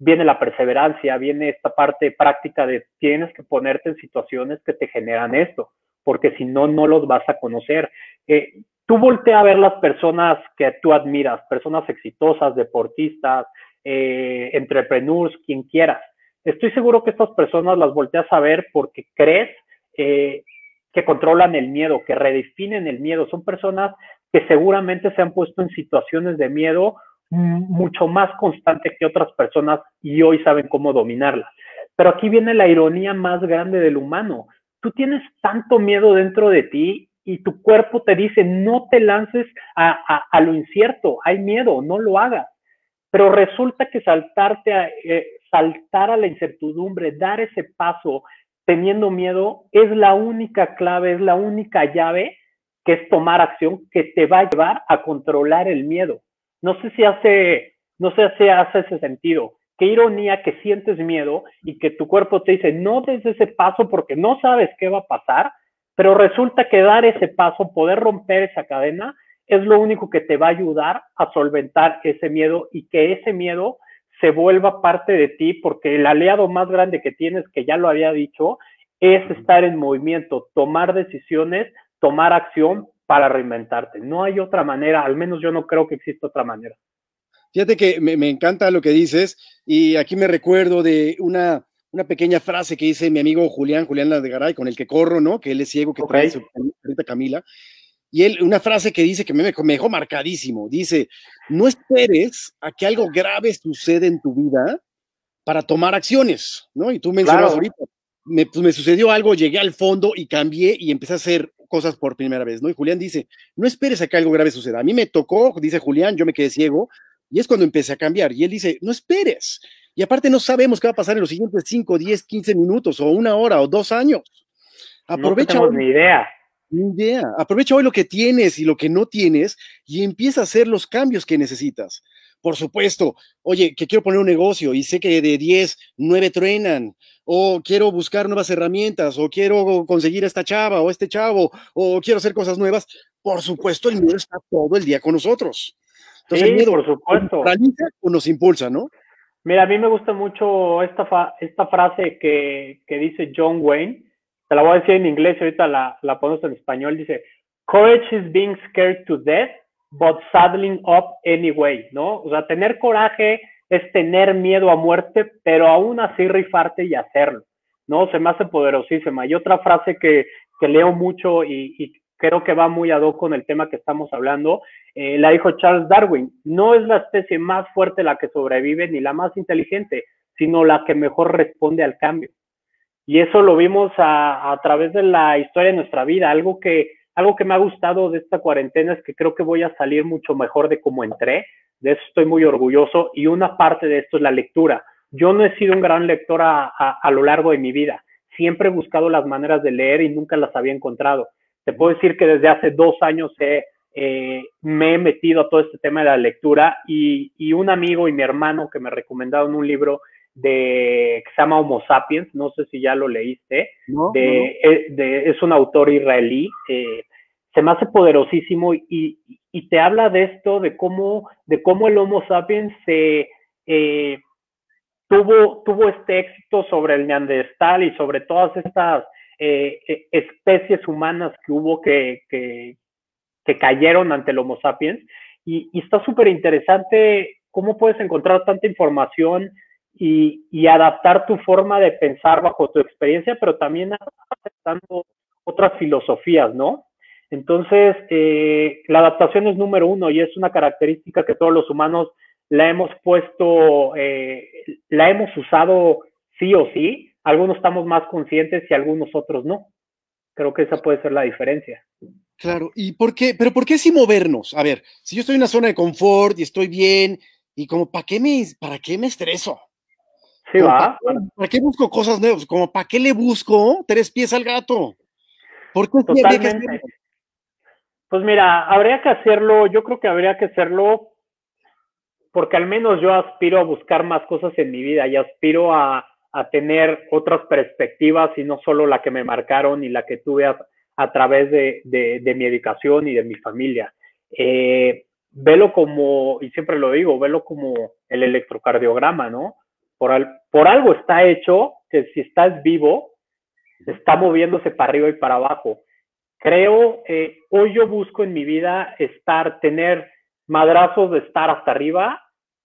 viene la perseverancia, viene esta parte práctica de tienes que ponerte en situaciones que te generan esto, porque si no, no los vas a conocer. Eh, tú voltea a ver las personas que tú admiras, personas exitosas, deportistas, eh, entrepreneurs, quien quieras. Estoy seguro que estas personas las volteas a ver porque crees eh, que controlan el miedo, que redefinen el miedo. Son personas que seguramente se han puesto en situaciones de miedo mucho más constante que otras personas y hoy saben cómo dominarlas. Pero aquí viene la ironía más grande del humano. Tú tienes tanto miedo dentro de ti y tu cuerpo te dice, no te lances a, lo incierto, hay miedo, no lo hagas. Pero resulta que saltarte eh, saltar a la incertidumbre, dar ese paso, teniendo miedo es la única clave, es la única llave que es tomar acción que te va a llevar a controlar el miedo. No sé si hace, no sé si hace ese sentido. Qué ironía que sientes miedo y que tu cuerpo te dice no des ese paso porque no sabes qué va a pasar, pero resulta que dar ese paso, poder romper esa cadena, es lo único que te va a ayudar a solventar ese miedo y que ese miedo se vuelva parte de ti, porque el aliado más grande que tienes, que ya lo había dicho, es estar en movimiento, tomar decisiones, tomar acción para reinventarte. No hay otra manera, al menos yo no creo que exista otra manera. Fíjate que me, encanta lo que dices y aquí me recuerdo de una, una pequeña frase que dice mi amigo Julián, Julián Garay, con el que corro, ¿no? Que él es ciego, que trae su Camila. Y él, una frase que dice que me, me dejó marcadísimo, dice, no esperes a que algo grave suceda en tu vida para tomar acciones, ¿no? Y tú mencionas ahorita, me, pues me sucedió algo, llegué al fondo y cambié y empecé a hacer cosas por primera vez, ¿no? Y Julián dice, no esperes a que algo grave suceda. A mí me tocó, dice Julián, yo me quedé ciego y es cuando empecé a cambiar. Y él dice, no esperes. Y aparte no sabemos qué va a pasar en los siguientes 5, 10, 15 minutos o una hora o dos años. Aprovecha. No ni idea. Ni idea. Aprovecha hoy lo que tienes y lo que no tienes y empieza a hacer los cambios que necesitas. Por supuesto, oye, que quiero poner un negocio y sé que de 10, 9 truenan, o quiero buscar nuevas herramientas, o quiero conseguir a esta chava o este chavo, o quiero hacer cosas nuevas. Por supuesto, el miedo está todo el día con nosotros. Entonces, el miedo por supuesto. o nos impulsa, ¿no? Mira, a mí me gusta mucho esta, esta frase que, que dice John Wayne, te la voy a decir en inglés y ahorita la, la ponemos en español, dice, courage is being scared to death but saddling up anyway, ¿no? O sea, tener coraje es tener miedo a muerte, pero aún así rifarte y hacerlo, ¿no? Se me hace poderosísima. Y otra frase que, que leo mucho y, creo que va muy ad hoc con el tema que estamos hablando, eh, la dijo Charles Darwin, no es la especie más fuerte la que sobrevive ni la más inteligente, sino la que mejor responde al cambio. Y eso lo vimos a través de la historia de nuestra vida, algo que algo que me ha gustado de esta cuarentena es que creo que voy a salir mucho mejor de cómo entré. De eso estoy muy orgulloso. Y una parte de esto es la lectura. Yo no he sido un gran lector a, lo largo de mi vida. Siempre he buscado las maneras de leer y nunca las había encontrado. Te puedo decir que desde hace dos años eh, me he metido a todo este tema de la lectura y, un amigo y mi hermano que me recomendaron un libro de, que se llama Homo Sapiens, no sé si ya lo leíste, es un autor israelí, eh, se me hace poderosísimo y, y, te habla de esto, de cómo, de cómo el Homo sapiens se, eh, tuvo, tuvo este éxito sobre el neandertal y sobre todas estas eh, e, especies humanas que hubo que, que, cayeron ante el Homo sapiens. Y, y está súper interesante cómo puedes encontrar tanta información y, y, adaptar tu forma de pensar bajo tu experiencia, pero también aceptando otras filosofías, ¿no? Entonces, eh, la adaptación es número uno y es una característica que todos los humanos la hemos puesto, eh, la hemos usado sí o sí. Algunos estamos más conscientes y algunos otros no. Creo que esa puede ser la diferencia. Claro, ¿y por qué? Pero ¿por qué sin movernos? A ver, si yo estoy en una zona de confort y estoy bien, y como, ¿para qué me, para qué me estreso? Sí, va. ¿para, qué busco cosas nuevas? Como, ¿para qué le busco tres pies al gato? ¿Por qué Totalmente. Pues mira, habría que hacerlo, yo creo que habría que hacerlo porque al menos yo aspiro a buscar más cosas en mi vida y aspiro a, tener otras perspectivas y no solo la que me marcaron y la que tuve a, través de, mi educación y de mi familia. Eh, velo como, y siempre lo digo, velo como el electrocardiograma, ¿no? Por, por algo está hecho que si estás vivo, está moviéndose para arriba y para abajo creo, eh, hoy yo busco en mi vida estar, tener madrazos de estar hasta arriba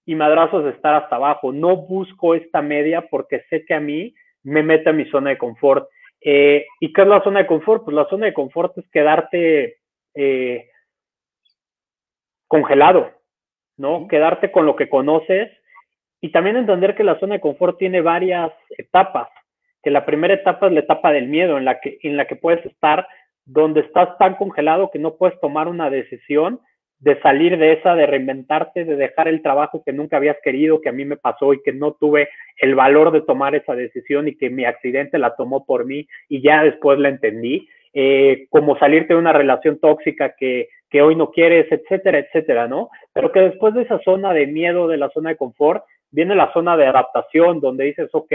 y madrazos de estar hasta abajo. No busco esta media porque sé que a mí me mete a mi zona de confort. Eh, ¿Y qué es la zona de confort? Pues la zona de confort es quedarte eh, congelado, ¿no? Quedarte con lo que conoces y también entender que la zona de confort tiene varias etapas, que la primera etapa es la etapa del miedo, en la que, en la que puedes estar donde estás tan congelado que no puedes tomar una decisión de salir de esa, de reinventarte, de dejar el trabajo que nunca habías querido, que a mí me pasó y que no tuve el valor de tomar esa decisión y que mi accidente la tomó por mí y ya después la entendí, eh, como salirte de una relación tóxica que, que hoy no quieres, etcétera, etcétera, ¿no? Pero que después de esa zona de miedo, de la zona de confort, viene la zona de adaptación, donde dices, ok,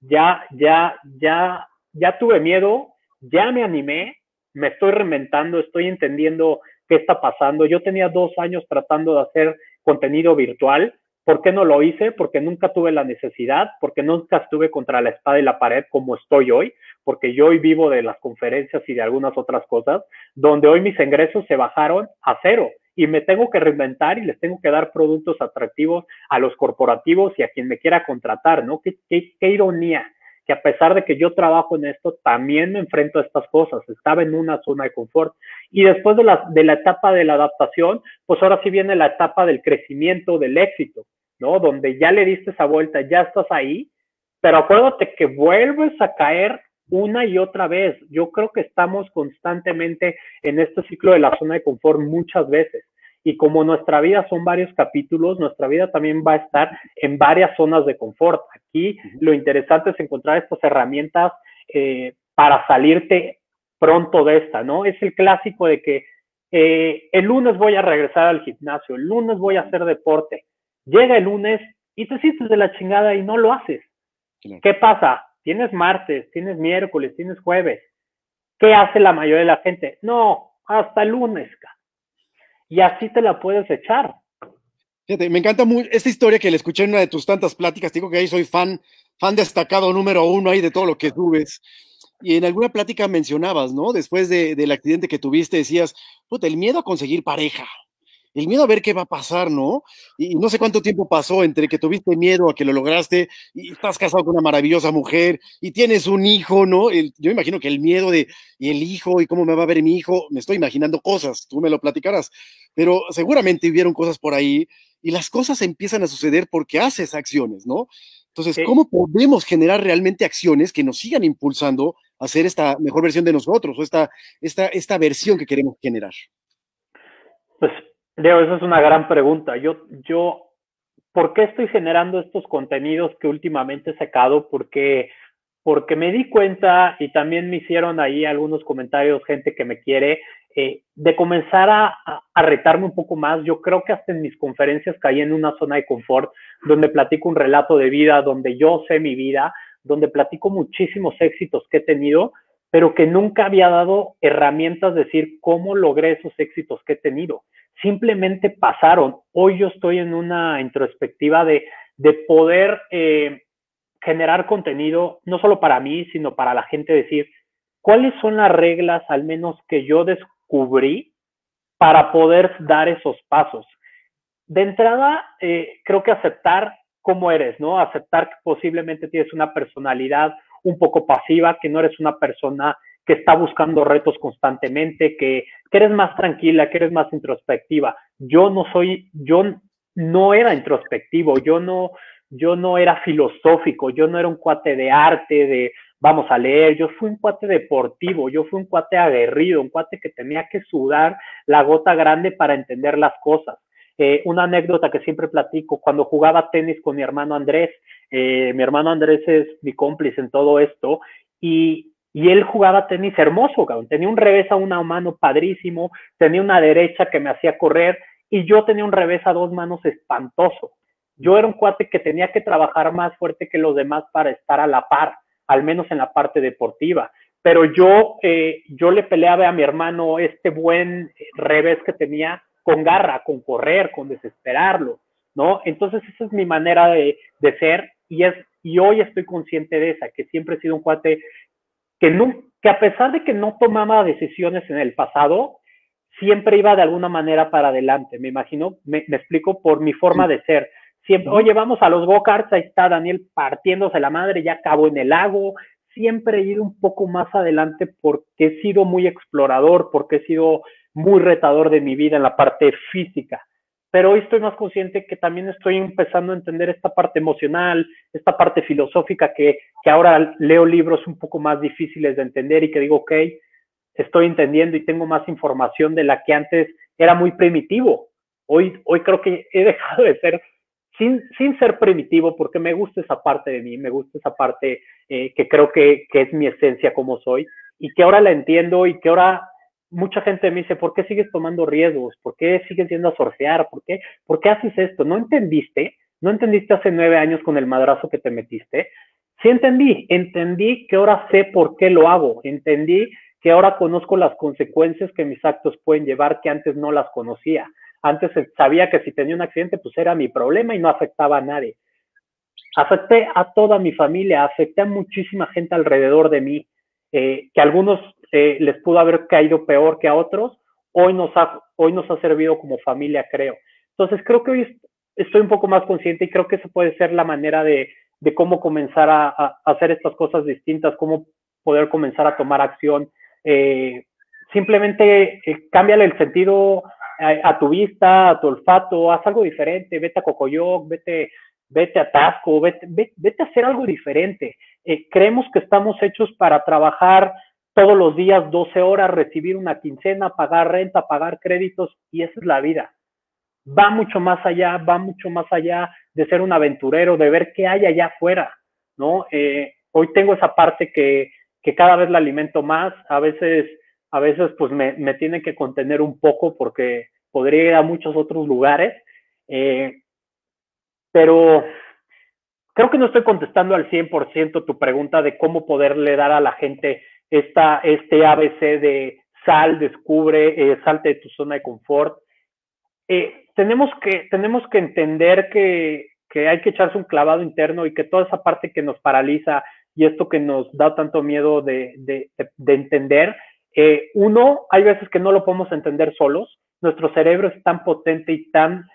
ya, ya, ya, ya tuve miedo, ya me animé, me estoy reinventando, estoy entendiendo qué está pasando. Yo tenía dos años tratando de hacer contenido virtual. ¿Por qué no lo hice? Porque nunca tuve la necesidad, porque nunca estuve contra la espada y la pared como estoy hoy, porque yo hoy vivo de las conferencias y de algunas otras cosas, donde hoy mis ingresos se bajaron a cero y me tengo que reinventar y les tengo que dar productos atractivos a los corporativos y a quien me quiera contratar, ¿no? Qué, qué, qué ironía que a pesar de que yo trabajo en esto, también me enfrento a estas cosas. Estaba en una zona de confort. Y después de la, de la etapa de la adaptación, pues ahora sí viene la etapa del crecimiento, del éxito, ¿no? Donde ya le diste esa vuelta, ya estás ahí, pero acuérdate que vuelves a caer una y otra vez. Yo creo que estamos constantemente en este ciclo de la zona de confort muchas veces. Y como nuestra vida son varios capítulos, nuestra vida también va a estar en varias zonas de confort. Aquí lo interesante es encontrar estas herramientas eh, para salirte pronto de esta, ¿no? Es el clásico de que eh, el lunes voy a regresar al gimnasio, el lunes voy a hacer deporte. Llega el lunes y te sientes de la chingada y no lo haces. ¿Qué pasa? Tienes martes, tienes miércoles, tienes jueves. ¿Qué hace la mayoría de la gente? No, hasta el lunes, y así te la puedes echar. Fíjate, me encanta mucho esta historia que le escuché en una de tus tantas pláticas. Te digo que ahí soy fan, fan destacado número uno ahí de todo lo que subes. Y en alguna plática mencionabas, ¿no? Después del accidente que tuviste, decías, puta, el miedo a conseguir pareja el miedo a ver qué va a pasar, ¿no? Y no sé cuánto tiempo pasó entre que tuviste miedo a que lo lograste y estás casado con una maravillosa mujer y tienes un hijo, ¿no? yo imagino que el miedo de, y el hijo, y cómo me va a ver mi hijo, me estoy imaginando cosas, tú me lo platicarás, pero seguramente hubieron cosas por ahí y las cosas empiezan a suceder porque haces acciones, ¿no? Entonces, ¿cómo podemos generar realmente acciones que nos sigan impulsando a ser esta mejor versión de nosotros o esta, esta, esta versión que queremos generar? Pues Leo, esa es una gran pregunta. Yo, yo, ¿por qué estoy generando estos contenidos que últimamente he sacado? Porque, porque me di cuenta y también me hicieron ahí algunos comentarios, gente que me quiere, eh, de comenzar a, a, retarme un poco más. Yo creo que hasta en mis conferencias caí en una zona de confort donde platico un relato de vida, donde yo sé mi vida, donde platico muchísimos éxitos que he tenido, pero que nunca había dado herramientas de decir cómo logré esos éxitos que he tenido simplemente pasaron. Hoy yo estoy en una introspectiva de, de poder eh, generar contenido, no solo para mí, sino para la gente, decir, ¿cuáles son las reglas, al menos que yo descubrí, para poder dar esos pasos? De entrada, eh, creo que aceptar cómo eres, ¿no? Aceptar que posiblemente tienes una personalidad un poco pasiva, que no eres una persona que está buscando retos constantemente, que, eres más tranquila, que eres más introspectiva. Yo no soy, yo no era introspectivo, yo no, yo no era filosófico, yo no era un cuate de arte, de vamos a leer, yo fui un cuate deportivo, yo fui un cuate aguerrido, un cuate que tenía que sudar la gota grande para entender las cosas. Eh, una anécdota que siempre platico, cuando jugaba tenis con mi hermano Andrés, eh, mi hermano Andrés es mi cómplice en todo esto, y y él jugaba tenis hermoso, cabrón. Tenía un revés a una mano padrísimo, tenía una derecha que me hacía correr y yo tenía un revés a dos manos espantoso. Yo era un cuate que tenía que trabajar más fuerte que los demás para estar a la par, al menos en la parte deportiva. Pero yo, eh, yo le peleaba a mi hermano este buen revés que tenía con garra, con correr, con desesperarlo, ¿no? Entonces esa es mi manera de, de ser y es y hoy estoy consciente de esa, que siempre he sido un cuate que, no, que a pesar de que no tomaba decisiones en el pasado, siempre iba de alguna manera para adelante. Me imagino, me, explico por mi forma de ser. Siempre, oye, vamos a los go-karts, ahí está Daniel partiéndose la madre, ya acabó en el lago. Siempre he ido un poco más adelante porque he sido muy explorador, porque he sido muy retador de mi vida en la parte física pero hoy estoy más consciente que también estoy empezando a entender esta parte emocional, esta parte filosófica que, que ahora leo libros un poco más difíciles de entender y que digo, ok, estoy entendiendo y tengo más información de la que antes era muy primitivo. Hoy, hoy creo que he dejado de ser, sin, sin ser primitivo, porque me gusta esa parte de mí, me gusta esa parte eh, que creo que, que es mi esencia como soy y que ahora la entiendo y que ahora mucha gente me dice, ¿por qué sigues tomando riesgos? ¿Por qué sigues yendo a sortear? ¿Por qué, ¿Por qué haces esto? ¿No entendiste? ¿No entendiste hace nueve años con el madrazo que te metiste? Sí entendí, entendí que ahora sé por qué lo hago, entendí que ahora conozco las consecuencias que mis actos pueden llevar que antes no las conocía. Antes sabía que si tenía un accidente, pues era mi problema y no afectaba a nadie. Afecté a toda mi familia, afecté a muchísima gente alrededor de mí que a algunos les pudo haber caído peor que a otros, hoy nos, ha, hoy nos ha servido como familia, creo. Entonces, creo que hoy estoy un poco más consciente y creo que esa puede ser la manera de, de cómo comenzar a, a, hacer estas cosas distintas, cómo poder comenzar a tomar acción. Eh, simplemente eh, cámbiale el sentido a, tu vista, a tu olfato, haz algo diferente, vete a Cocoyoc, vete, vete a Tasco, vete, vete, a hacer algo diferente. Eh, creemos que estamos hechos para trabajar todos los días 12 horas, recibir una quincena, pagar renta, pagar créditos, y esa es la vida. Va mucho más allá, va mucho más allá de ser un aventurero, de ver qué hay allá afuera, ¿no? Eh, hoy tengo esa parte que, que, cada vez la alimento más, a veces, a veces pues me, me tiene que contener un poco porque podría ir a muchos otros lugares, eh, pero creo que no estoy contestando al 100% tu pregunta de cómo poderle dar a la gente esta, este ABC de sal, descubre, eh, salte de tu zona de confort. Eh, tenemos, que, tenemos que entender que, que, hay que echarse un clavado interno y que toda esa parte que nos paraliza y esto que nos da tanto miedo de, de, de entender, eh, uno, hay veces que no lo podemos entender solos. Nuestro cerebro es tan potente y tan,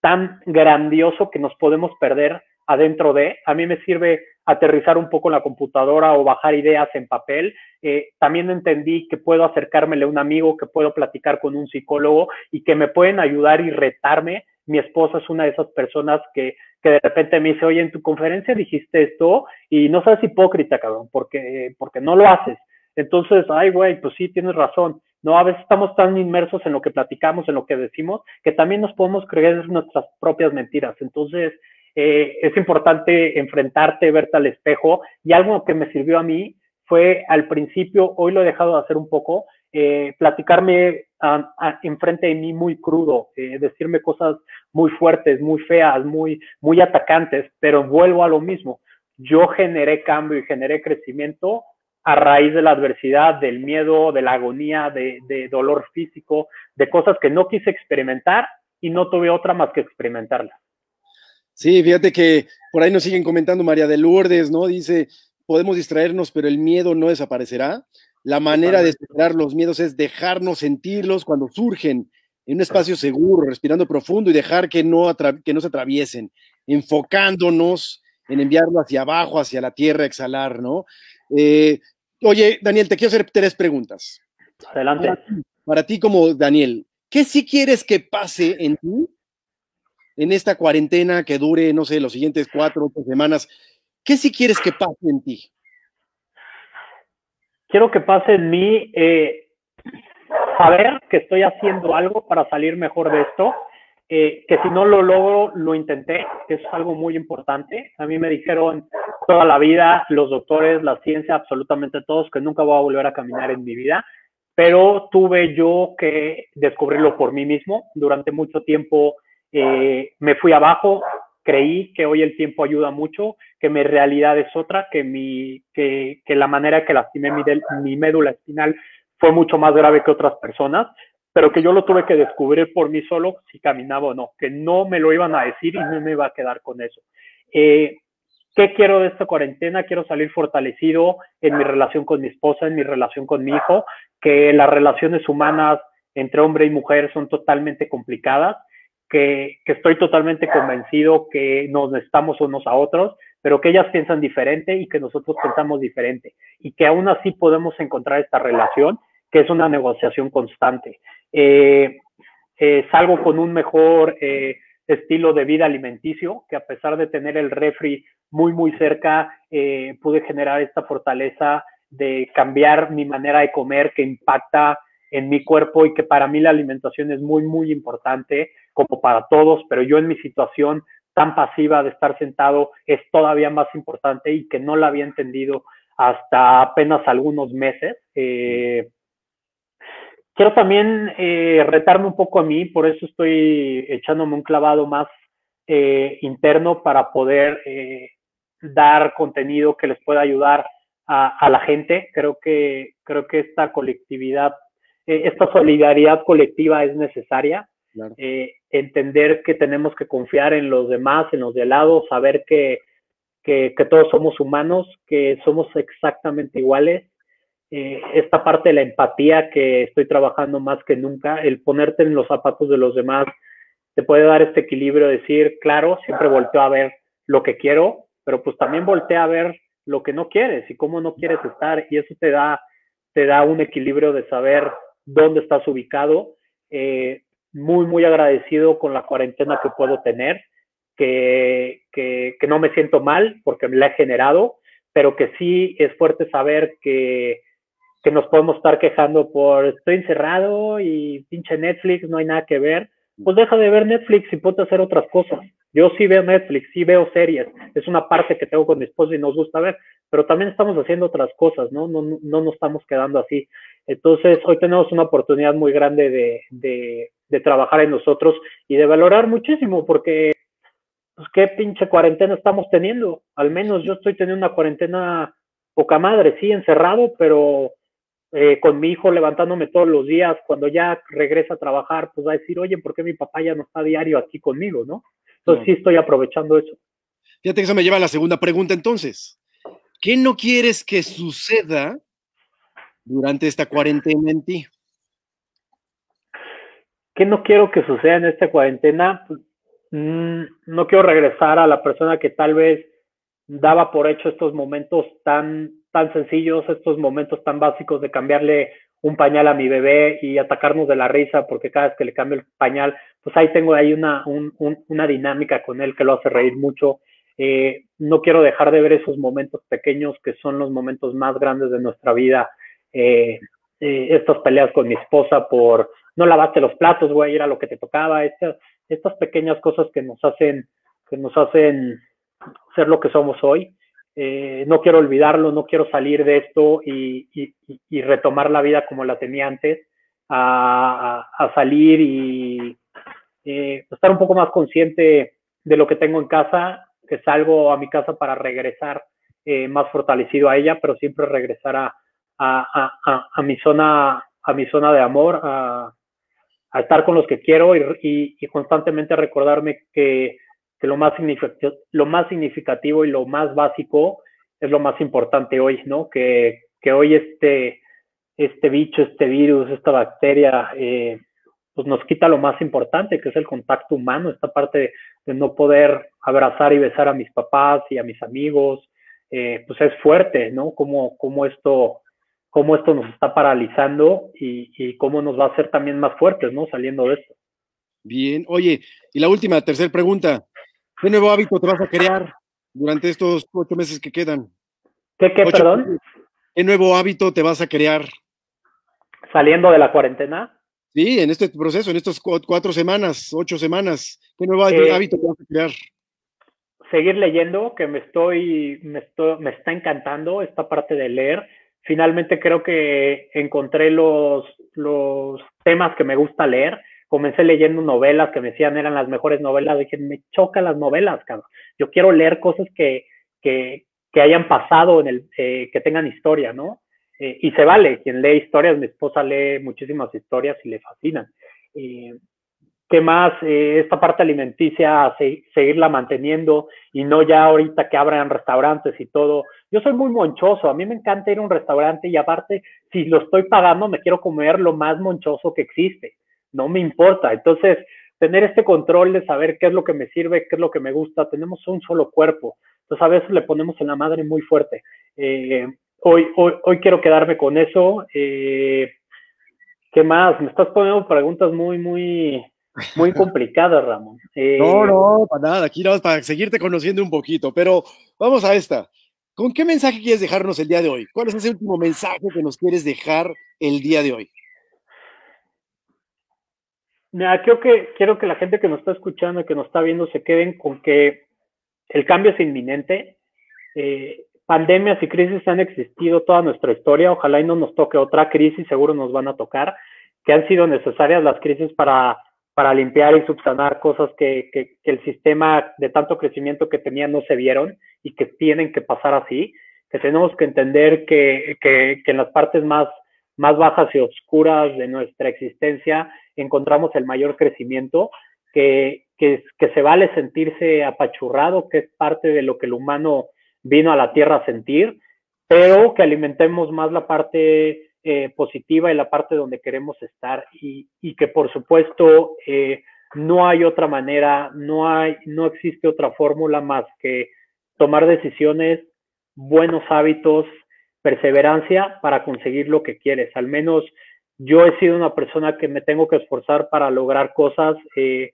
tan grandioso que nos podemos perder adentro de. A mí me sirve aterrizar un poco en la computadora o bajar ideas en papel. Eh, también entendí que puedo acercármele a un amigo, que puedo platicar con un psicólogo y que me pueden ayudar y retarme. Mi esposa es una de esas personas que, que de repente me dice, oye, en tu conferencia dijiste esto y no seas hipócrita, cabrón, porque, porque no lo haces. Entonces, ay, güey, pues sí, tienes razón. No, a veces estamos tan inmersos en lo que platicamos, en lo que decimos, que también nos podemos creer nuestras propias mentiras. Entonces, eh, es importante enfrentarte, verte al espejo. Y algo que me sirvió a mí fue al principio, hoy lo he dejado de hacer un poco, eh, platicarme enfrente de mí muy crudo, eh, decirme cosas muy fuertes, muy feas, muy, muy atacantes, pero vuelvo a lo mismo. Yo generé cambio y generé crecimiento a raíz de la adversidad, del miedo, de la agonía, de dolor físico, de cosas que no quise experimentar y no tuve otra más que experimentarlas. Sí, fíjate que por ahí nos siguen comentando María de Lourdes, ¿no? Dice, podemos distraernos, pero el miedo no desaparecerá. La manera de superar los miedos es dejarnos sentirlos cuando surgen en un espacio seguro, respirando profundo y dejar que no, que no se atraviesen, enfocándonos en enviarlo hacia abajo, hacia la tierra, exhalar, ¿no? Eh, oye, Daniel, te quiero hacer tres preguntas. Adelante. Para ti, para ti como Daniel, ¿qué sí quieres que pase en ti en esta cuarentena que dure, no sé, los siguientes cuatro o semanas, ¿qué si quieres que pase en ti? Quiero que pase en mí eh, saber que estoy haciendo algo para salir mejor de esto, eh, que si no lo logro, lo intenté, que es algo muy importante. A mí me dijeron toda la vida los doctores, la ciencia, absolutamente todos, que nunca voy a volver a caminar en mi vida, pero tuve yo que descubrirlo por mí mismo. Durante mucho tiempo eh, me fui abajo, creí que hoy el tiempo ayuda mucho, que mi realidad es otra, que, mi, que, que la manera que lastimé mi, mi médula espinal fue mucho más grave que otras personas, pero que yo lo tuve que descubrir por mí solo si caminaba o no, que no me lo iban a decir y no me iba a quedar con eso. Eh, ¿Qué quiero de esta cuarentena? Quiero salir fortalecido en mi relación con mi esposa, en mi relación con mi hijo, que las relaciones humanas entre hombre y mujer son totalmente complicadas, que, estoy totalmente convencido que nos necesitamos unos a otros, pero que ellas piensan diferente y que nosotros pensamos diferente. Y que aún así podemos encontrar esta relación, que es una negociación constante. Eh, eh, salgo con un mejor eh, estilo de vida alimenticio, que a pesar de tener el refri muy, muy cerca, pude generar esta fortaleza de cambiar mi manera de comer que impacta en mi cuerpo y que para mí la alimentación es muy, muy importante como para todos, pero yo en mi situación tan pasiva de estar sentado es todavía más importante y que no la había entendido hasta apenas algunos meses. Eh, quiero también eh, retarme un poco a mí, por eso estoy echándome un clavado más eh, interno para poder dar contenido que les pueda ayudar a, a, la gente. Creo que, creo que esta colectividad, esta solidaridad colectiva es necesaria. Eh, entender que tenemos que confiar en los demás, en los de al lado, saber que, que, todos somos humanos, que somos exactamente iguales, eh, esta parte de la empatía que estoy trabajando más que nunca, el ponerte en los zapatos de los demás, te puede dar este equilibrio, decir, claro, siempre volteo a ver lo que quiero, pero pues también voltea a ver lo que no quieres y cómo no quieres estar y eso te da, te da un equilibrio de saber dónde estás ubicado. Eh, muy, muy agradecido con la cuarentena que puedo tener, que, que, no me siento mal porque me la he generado, pero que sí es fuerte saber que que nos podemos estar quejando por estoy encerrado y pinche Netflix, no hay nada que ver, pues deja de ver Netflix y ponte a hacer otras cosas. Yo sí veo Netflix, sí veo series, es una parte que tengo con mi esposa y nos gusta ver, pero también estamos haciendo otras cosas, ¿no? No, no, nos estamos quedando así. Entonces, hoy tenemos una oportunidad muy grande de, de, de trabajar en nosotros y de valorar muchísimo, porque, pues, qué pinche cuarentena estamos teniendo. Al menos yo estoy teniendo una cuarentena poca madre, sí, encerrado, pero eh, con mi hijo levantándome todos los días, cuando ya regresa a trabajar, pues va a decir, oye, ¿por qué mi papá ya no está diario aquí conmigo, no? Entonces sí estoy aprovechando eso. Fíjate que eso me lleva a la segunda pregunta entonces. ¿Qué no quieres que suceda durante esta cuarentena en ti? ¿Qué no quiero que suceda en esta cuarentena? Mm, no quiero regresar a la persona que tal vez daba por hecho estos momentos tan tan sencillos, estos momentos tan básicos de cambiarle un pañal a mi bebé y atacarnos de la risa porque cada vez que le cambio el pañal, pues ahí tengo ahí una, una dinámica con él que lo hace reír mucho. Eh, no quiero dejar de ver esos momentos pequeños que son los momentos más grandes de nuestra vida. Eh, eh, estas peleas con mi esposa por no lavaste los platos, güey, era lo que te tocaba. Estas, estas pequeñas cosas que nos hacen, que nos hacen ser lo que somos hoy. Eh, no quiero olvidarlo, no quiero salir de esto y, retomar la vida como la tenía antes, a, salir y estar un poco más consciente de lo que tengo en casa, que salgo a mi casa para regresar más fortalecido a ella, pero siempre regresar a, a, mi zona a mi zona de amor, a, estar con los que quiero y constantemente recordarme que que lo más, lo más significativo y lo más básico es lo más importante hoy, ¿no? Que, que hoy este, este bicho, este virus, esta bacteria, eh, pues nos quita lo más importante, que es el contacto humano, esta parte de, no poder abrazar y besar a mis papás y a mis amigos, eh, pues es fuerte, ¿no? Cómo, cómo, esto, cómo esto nos está paralizando y, y cómo nos va a hacer también más fuertes, ¿no? Saliendo de esto. Bien, oye, y la última, tercera pregunta. ¿Qué nuevo hábito te vas a crear durante estos ocho meses que quedan? ¿Qué, qué, perdón? ¿Qué nuevo hábito te vas a crear? ¿Saliendo de la cuarentena? Sí, en este proceso, en estas cuatro semanas, ocho semanas. ¿Qué nuevo eh, hábito te vas a crear? Seguir leyendo, que me estoy, me estoy, me está encantando esta parte de leer. Finalmente creo que encontré los, los temas que me gusta leer comencé leyendo novelas que me decían eran las mejores novelas, dije, me chocan las novelas, cabrón. Yo quiero leer cosas que, que, que hayan pasado en el, eh, que tengan historia, ¿no? Eh, y se vale, quien lee historias, mi esposa lee muchísimas historias y le fascinan. Eh, ¿Qué más? esta parte alimenticia, seguirla manteniendo y no ya ahorita que abran restaurantes y todo. Yo soy muy monchoso, a mí me encanta ir a un restaurante y aparte, si lo estoy pagando, me quiero comer lo más monchoso que existe no me importa. Entonces, tener este control de saber qué es lo que me sirve, qué es lo que me gusta, tenemos un solo cuerpo. Entonces, a veces le ponemos en la madre muy fuerte. Eh, hoy, hoy, hoy quiero quedarme con eso. Eh, ¿Qué más? Me estás poniendo preguntas muy, muy, muy complicadas, Ramón. Eh, no, no, para nada. Aquí vamos para seguirte conociendo un poquito, pero vamos a esta. ¿Con qué mensaje quieres dejarnos el día de hoy? ¿Cuál es ese último mensaje que nos quieres dejar el día de hoy? Mira, creo que quiero que la gente que nos está escuchando y que nos está viendo se queden con que el cambio es inminente. Eh, pandemias y crisis han existido toda nuestra historia. Ojalá y no nos toque otra crisis, seguro nos van a tocar, que han sido necesarias las crisis para, para limpiar y subsanar cosas que, que, el sistema de tanto crecimiento que tenía no se vieron y que tienen que pasar así. Que tenemos que entender que, que, en las partes más, más bajas y oscuras de nuestra existencia encontramos el mayor crecimiento, que, que, que se vale sentirse apachurrado, que es parte de lo que el humano vino a la Tierra a sentir, pero que alimentemos más la parte eh, positiva y la parte donde queremos estar y, que por supuesto eh, no hay otra manera, no hay, no existe otra fórmula más que tomar decisiones, buenos hábitos, perseverancia para conseguir lo que quieres. Al menos yo he sido una persona que me tengo que esforzar para lograr cosas, eh,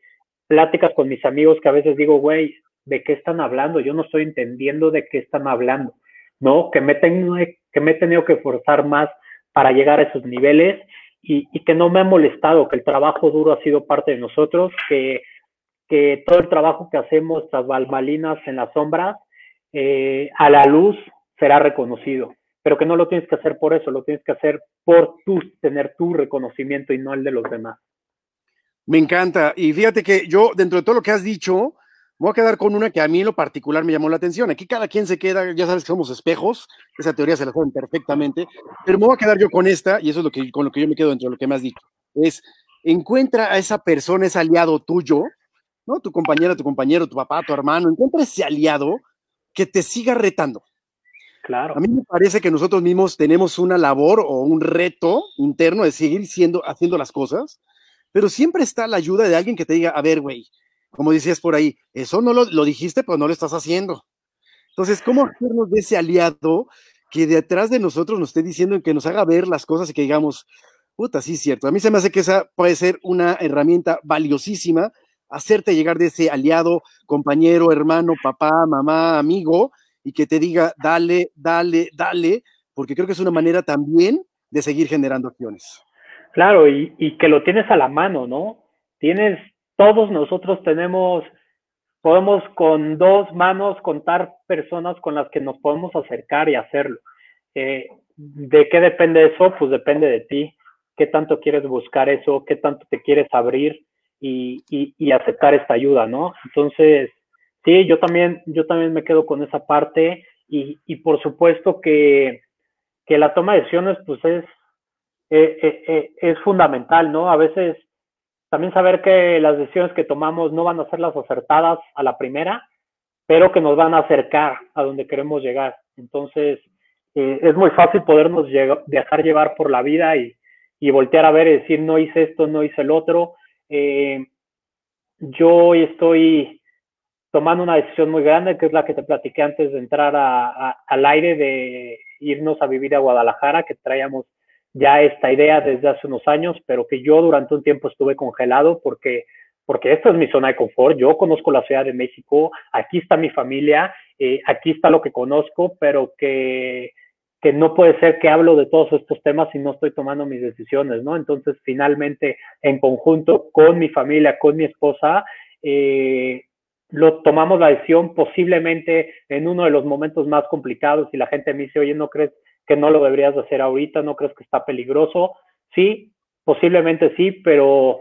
pláticas con mis amigos que a veces digo, güey, ¿de qué están hablando? Yo no estoy entendiendo de qué están hablando, ¿no? Que me, tengo, que me he tenido que esforzar más para llegar a esos niveles y, que no me ha molestado, que el trabajo duro ha sido parte de nosotros, que, que todo el trabajo que hacemos tras balmalinas en las sombras, eh, a la luz será reconocido, pero que no lo tienes que hacer por eso, lo tienes que hacer por tú, tener tu reconocimiento y no el de los demás. Me encanta. Y fíjate que yo, dentro de todo lo que has dicho, voy a quedar con una que a mí en lo particular me llamó la atención. Aquí cada quien se queda, ya sabes que somos espejos, esa teoría se la saben perfectamente, pero me voy a quedar yo con esta, y eso es lo que, con lo que yo me quedo dentro de lo que me has dicho, es encuentra a esa persona, ese aliado tuyo, ¿no? Tu compañera, tu compañero, tu papá, tu hermano, encuentra ese aliado que te siga retando. Claro. A mí me parece que nosotros mismos tenemos una labor o un reto interno de seguir siendo, haciendo las cosas, pero siempre está la ayuda de alguien que te diga, a ver, güey, como decías por ahí, eso no lo, dijiste, pero no lo estás haciendo. Entonces, ¿cómo hacernos de ese aliado que detrás de nosotros nos esté diciendo que nos haga ver las cosas y que digamos, puta, sí es cierto. A mí se me hace que esa puede ser una herramienta valiosísima, hacerte llegar de ese aliado, compañero, hermano, papá, mamá, amigo, y que te diga, dale, dale, dale, porque creo que es una manera también de seguir generando acciones. Claro, y, y que lo tienes a la mano, ¿no? Tienes todos nosotros tenemos, podemos con dos manos contar personas con las que nos podemos acercar y hacerlo. Eh, ¿De qué depende eso? Pues depende de ti. ¿Qué tanto quieres buscar eso? ¿Qué tanto te quieres abrir y, aceptar esta ayuda, no? Entonces, sí, yo también, yo también me quedo con esa parte y, y por supuesto que, que, la toma de decisiones, pues es, eh, eh, es fundamental, ¿no? A veces también saber que las decisiones que tomamos no van a ser las acertadas a la primera, pero que nos van a acercar a donde queremos llegar. Entonces, eh, es muy fácil podernos dejar llevar por la vida y, voltear a ver y decir, no hice esto, no hice el otro. Eh, yo estoy tomando una decisión muy grande, que es la que te platiqué antes de entrar al aire, de irnos a vivir a Guadalajara, que traíamos ya esta idea desde hace unos años, pero que yo durante un tiempo estuve congelado porque, porque esta es mi zona de confort, yo conozco la Ciudad de México, aquí está mi familia, eh, aquí está lo que conozco, pero que, que no puede ser que hablo de todos estos temas y no estoy tomando mis decisiones, ¿no? Entonces, finalmente, en conjunto con mi familia, con mi esposa, eh, lo tomamos la decisión posiblemente en uno de los momentos más complicados y la gente me dice, oye, ¿no crees que no lo deberías hacer ahorita, no crees que está peligroso. Sí, posiblemente sí, pero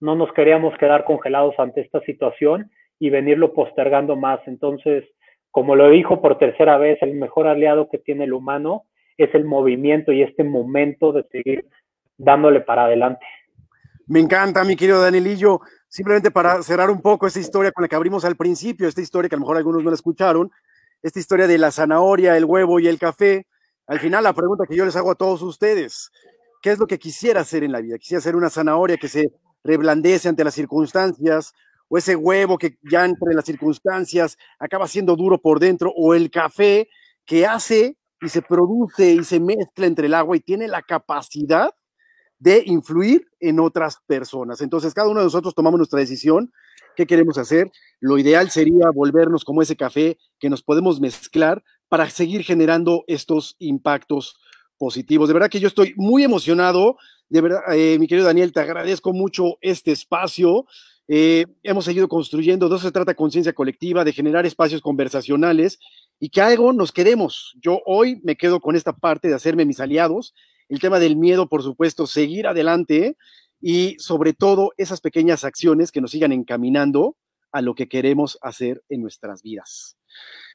no nos queríamos quedar congelados ante esta situación y venirlo postergando más. Entonces, como lo dijo por tercera vez, el mejor aliado que tiene el humano es el movimiento y este momento de seguir dándole para adelante. Me encanta, mi querido Danielillo. Simplemente para cerrar un poco esta historia con la que abrimos al principio, esta historia que a lo mejor algunos no la escucharon, esta historia de la zanahoria, el huevo y el café, al final, la pregunta que yo les hago a todos ustedes, ¿qué es lo que quisiera hacer en la vida? ¿Quisiera ser una zanahoria que se reblandece ante las circunstancias? ¿O ese huevo que ya entre las circunstancias acaba siendo duro por dentro? ¿O el café que hace y se produce y se mezcla entre el agua y tiene la capacidad de influir en otras personas? Entonces, cada uno de nosotros tomamos nuestra decisión. ¿Qué queremos hacer? Lo ideal sería volvernos como ese café que nos podemos mezclar para seguir generando estos impactos positivos. De verdad que yo estoy muy emocionado. De verdad, eh, mi querido Daniel, te agradezco mucho este espacio. Eh, hemos seguido construyendo, no se trata de conciencia colectiva, de generar espacios conversacionales y que algo nos queremos. Yo hoy me quedo con esta parte de hacerme mis aliados, el tema del miedo, por supuesto, seguir adelante y sobre todo esas pequeñas acciones que nos sigan encaminando a lo que queremos hacer en nuestras vidas.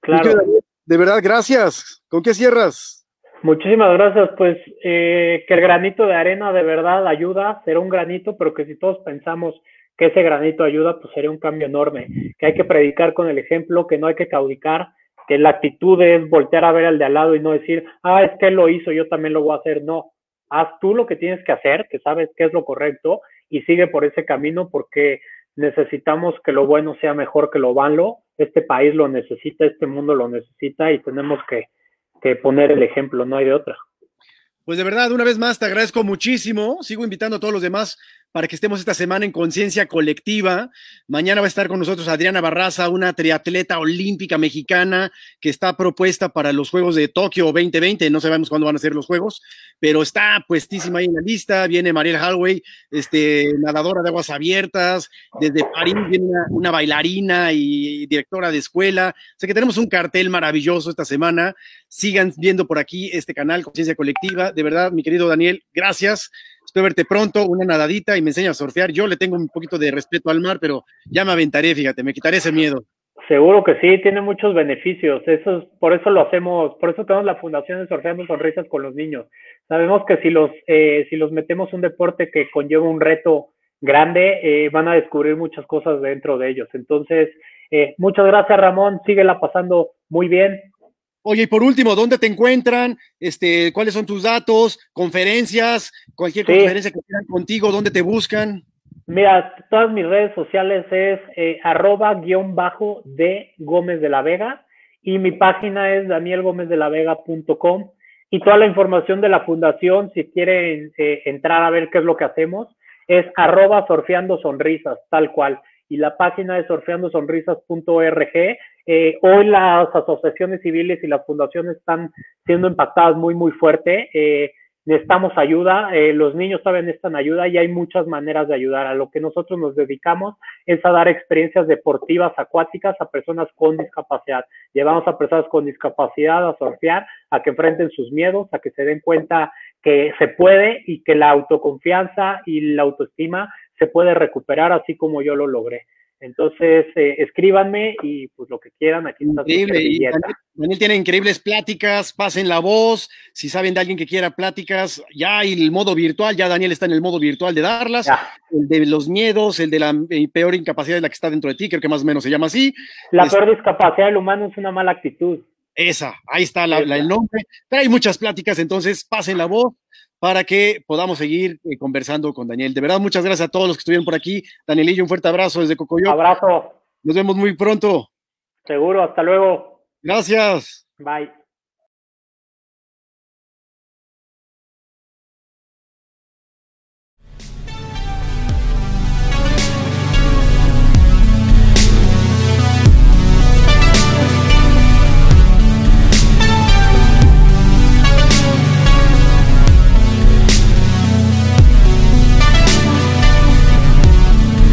Claro. De verdad, gracias. ¿Con qué cierras? Muchísimas gracias. Pues eh, que el granito de arena de verdad ayuda, será un granito, pero que si todos pensamos que ese granito ayuda, pues sería un cambio enorme. Que hay que predicar con el ejemplo, que no hay que caudicar, que la actitud es voltear a ver al de al lado y no decir, ah, es que él lo hizo, yo también lo voy a hacer. No, haz tú lo que tienes que hacer, que sabes qué es lo correcto y sigue por ese camino porque necesitamos que lo bueno sea mejor que lo malo. Este país lo necesita, este mundo lo necesita y tenemos que, que poner el ejemplo, no hay de otra. Pues de verdad, una vez más te agradezco muchísimo. Sigo invitando a todos los demás para que estemos esta semana en conciencia colectiva. Mañana va a estar con nosotros Adriana Barraza, una triatleta olímpica mexicana que está propuesta para los Juegos de Tokio 2020. No sabemos cuándo van a ser los Juegos, pero está puestísima ahí en la lista. Viene Mariel Hallway, este, nadadora de aguas abiertas. Desde París viene una, bailarina y directora de escuela. O sea que tenemos un cartel maravilloso esta semana. Sigan viendo por aquí este canal Conciencia Colectiva. De verdad, mi querido Daniel, gracias. Espero verte pronto, una nadadita y me enseña a surfear. Yo le tengo un poquito de respeto al mar, pero ya me aventaré, fíjate, me quitaré ese miedo. Seguro que sí, tiene muchos beneficios. Eso por eso lo hacemos, por eso tenemos la fundación de Surfeando Sonrisas con los niños. Sabemos que si los, eh, si los metemos un deporte que conlleva un reto grande, eh, van a descubrir muchas cosas dentro de ellos. Entonces, eh, muchas gracias Ramón, síguela pasando muy bien. Oye, y por último, ¿dónde te encuentran? Este, ¿Cuáles son tus datos? ¿Conferencias? Cualquier conferencia que quieran contigo, ¿dónde te buscan? Mira, todas mis redes sociales es eh, arroba guion bajo de Gómez de la Vega y mi página es danielgomezdelavega.com y toda la información de la fundación, si quieren eh, entrar a ver qué es lo que hacemos, es arroba surfeando sonrisas, tal cual y la página de surfeandosonrisas.org. Eh, hoy las asociaciones civiles y las fundaciones están siendo impactadas muy, muy fuerte. Eh, necesitamos ayuda, eh, los niños saben necesitan ayuda y hay muchas maneras de ayudar. A lo que nosotros nos dedicamos es a dar experiencias deportivas acuáticas a personas con discapacidad. Llevamos a personas con discapacidad a surfear, a que enfrenten sus miedos, a que se den cuenta que se puede y que la autoconfianza y la autoestima se puede recuperar así como yo lo logré. Entonces, eh, escríbanme y pues lo que quieran, aquí está. Increíble. Daniel, tiene increíbles pláticas, pasen la voz, si saben de alguien que quiera pláticas, ya hay el modo virtual, ya Daniel está en el modo virtual de darlas, el de los miedos, el de la eh, peor incapacidad de la que está dentro de ti, creo que más o menos se llama así. La peor discapacidad del humano es una mala actitud. Esa, ahí está el nombre. Pero hay muchas pláticas, entonces pasen la voz para que podamos seguir eh, conversando con Daniel. De verdad, muchas gracias a todos los que estuvieron por aquí. Danielillo, un fuerte abrazo desde Cocoyo. Abrazo. Nos vemos muy pronto. Seguro, hasta luego. Gracias. Bye.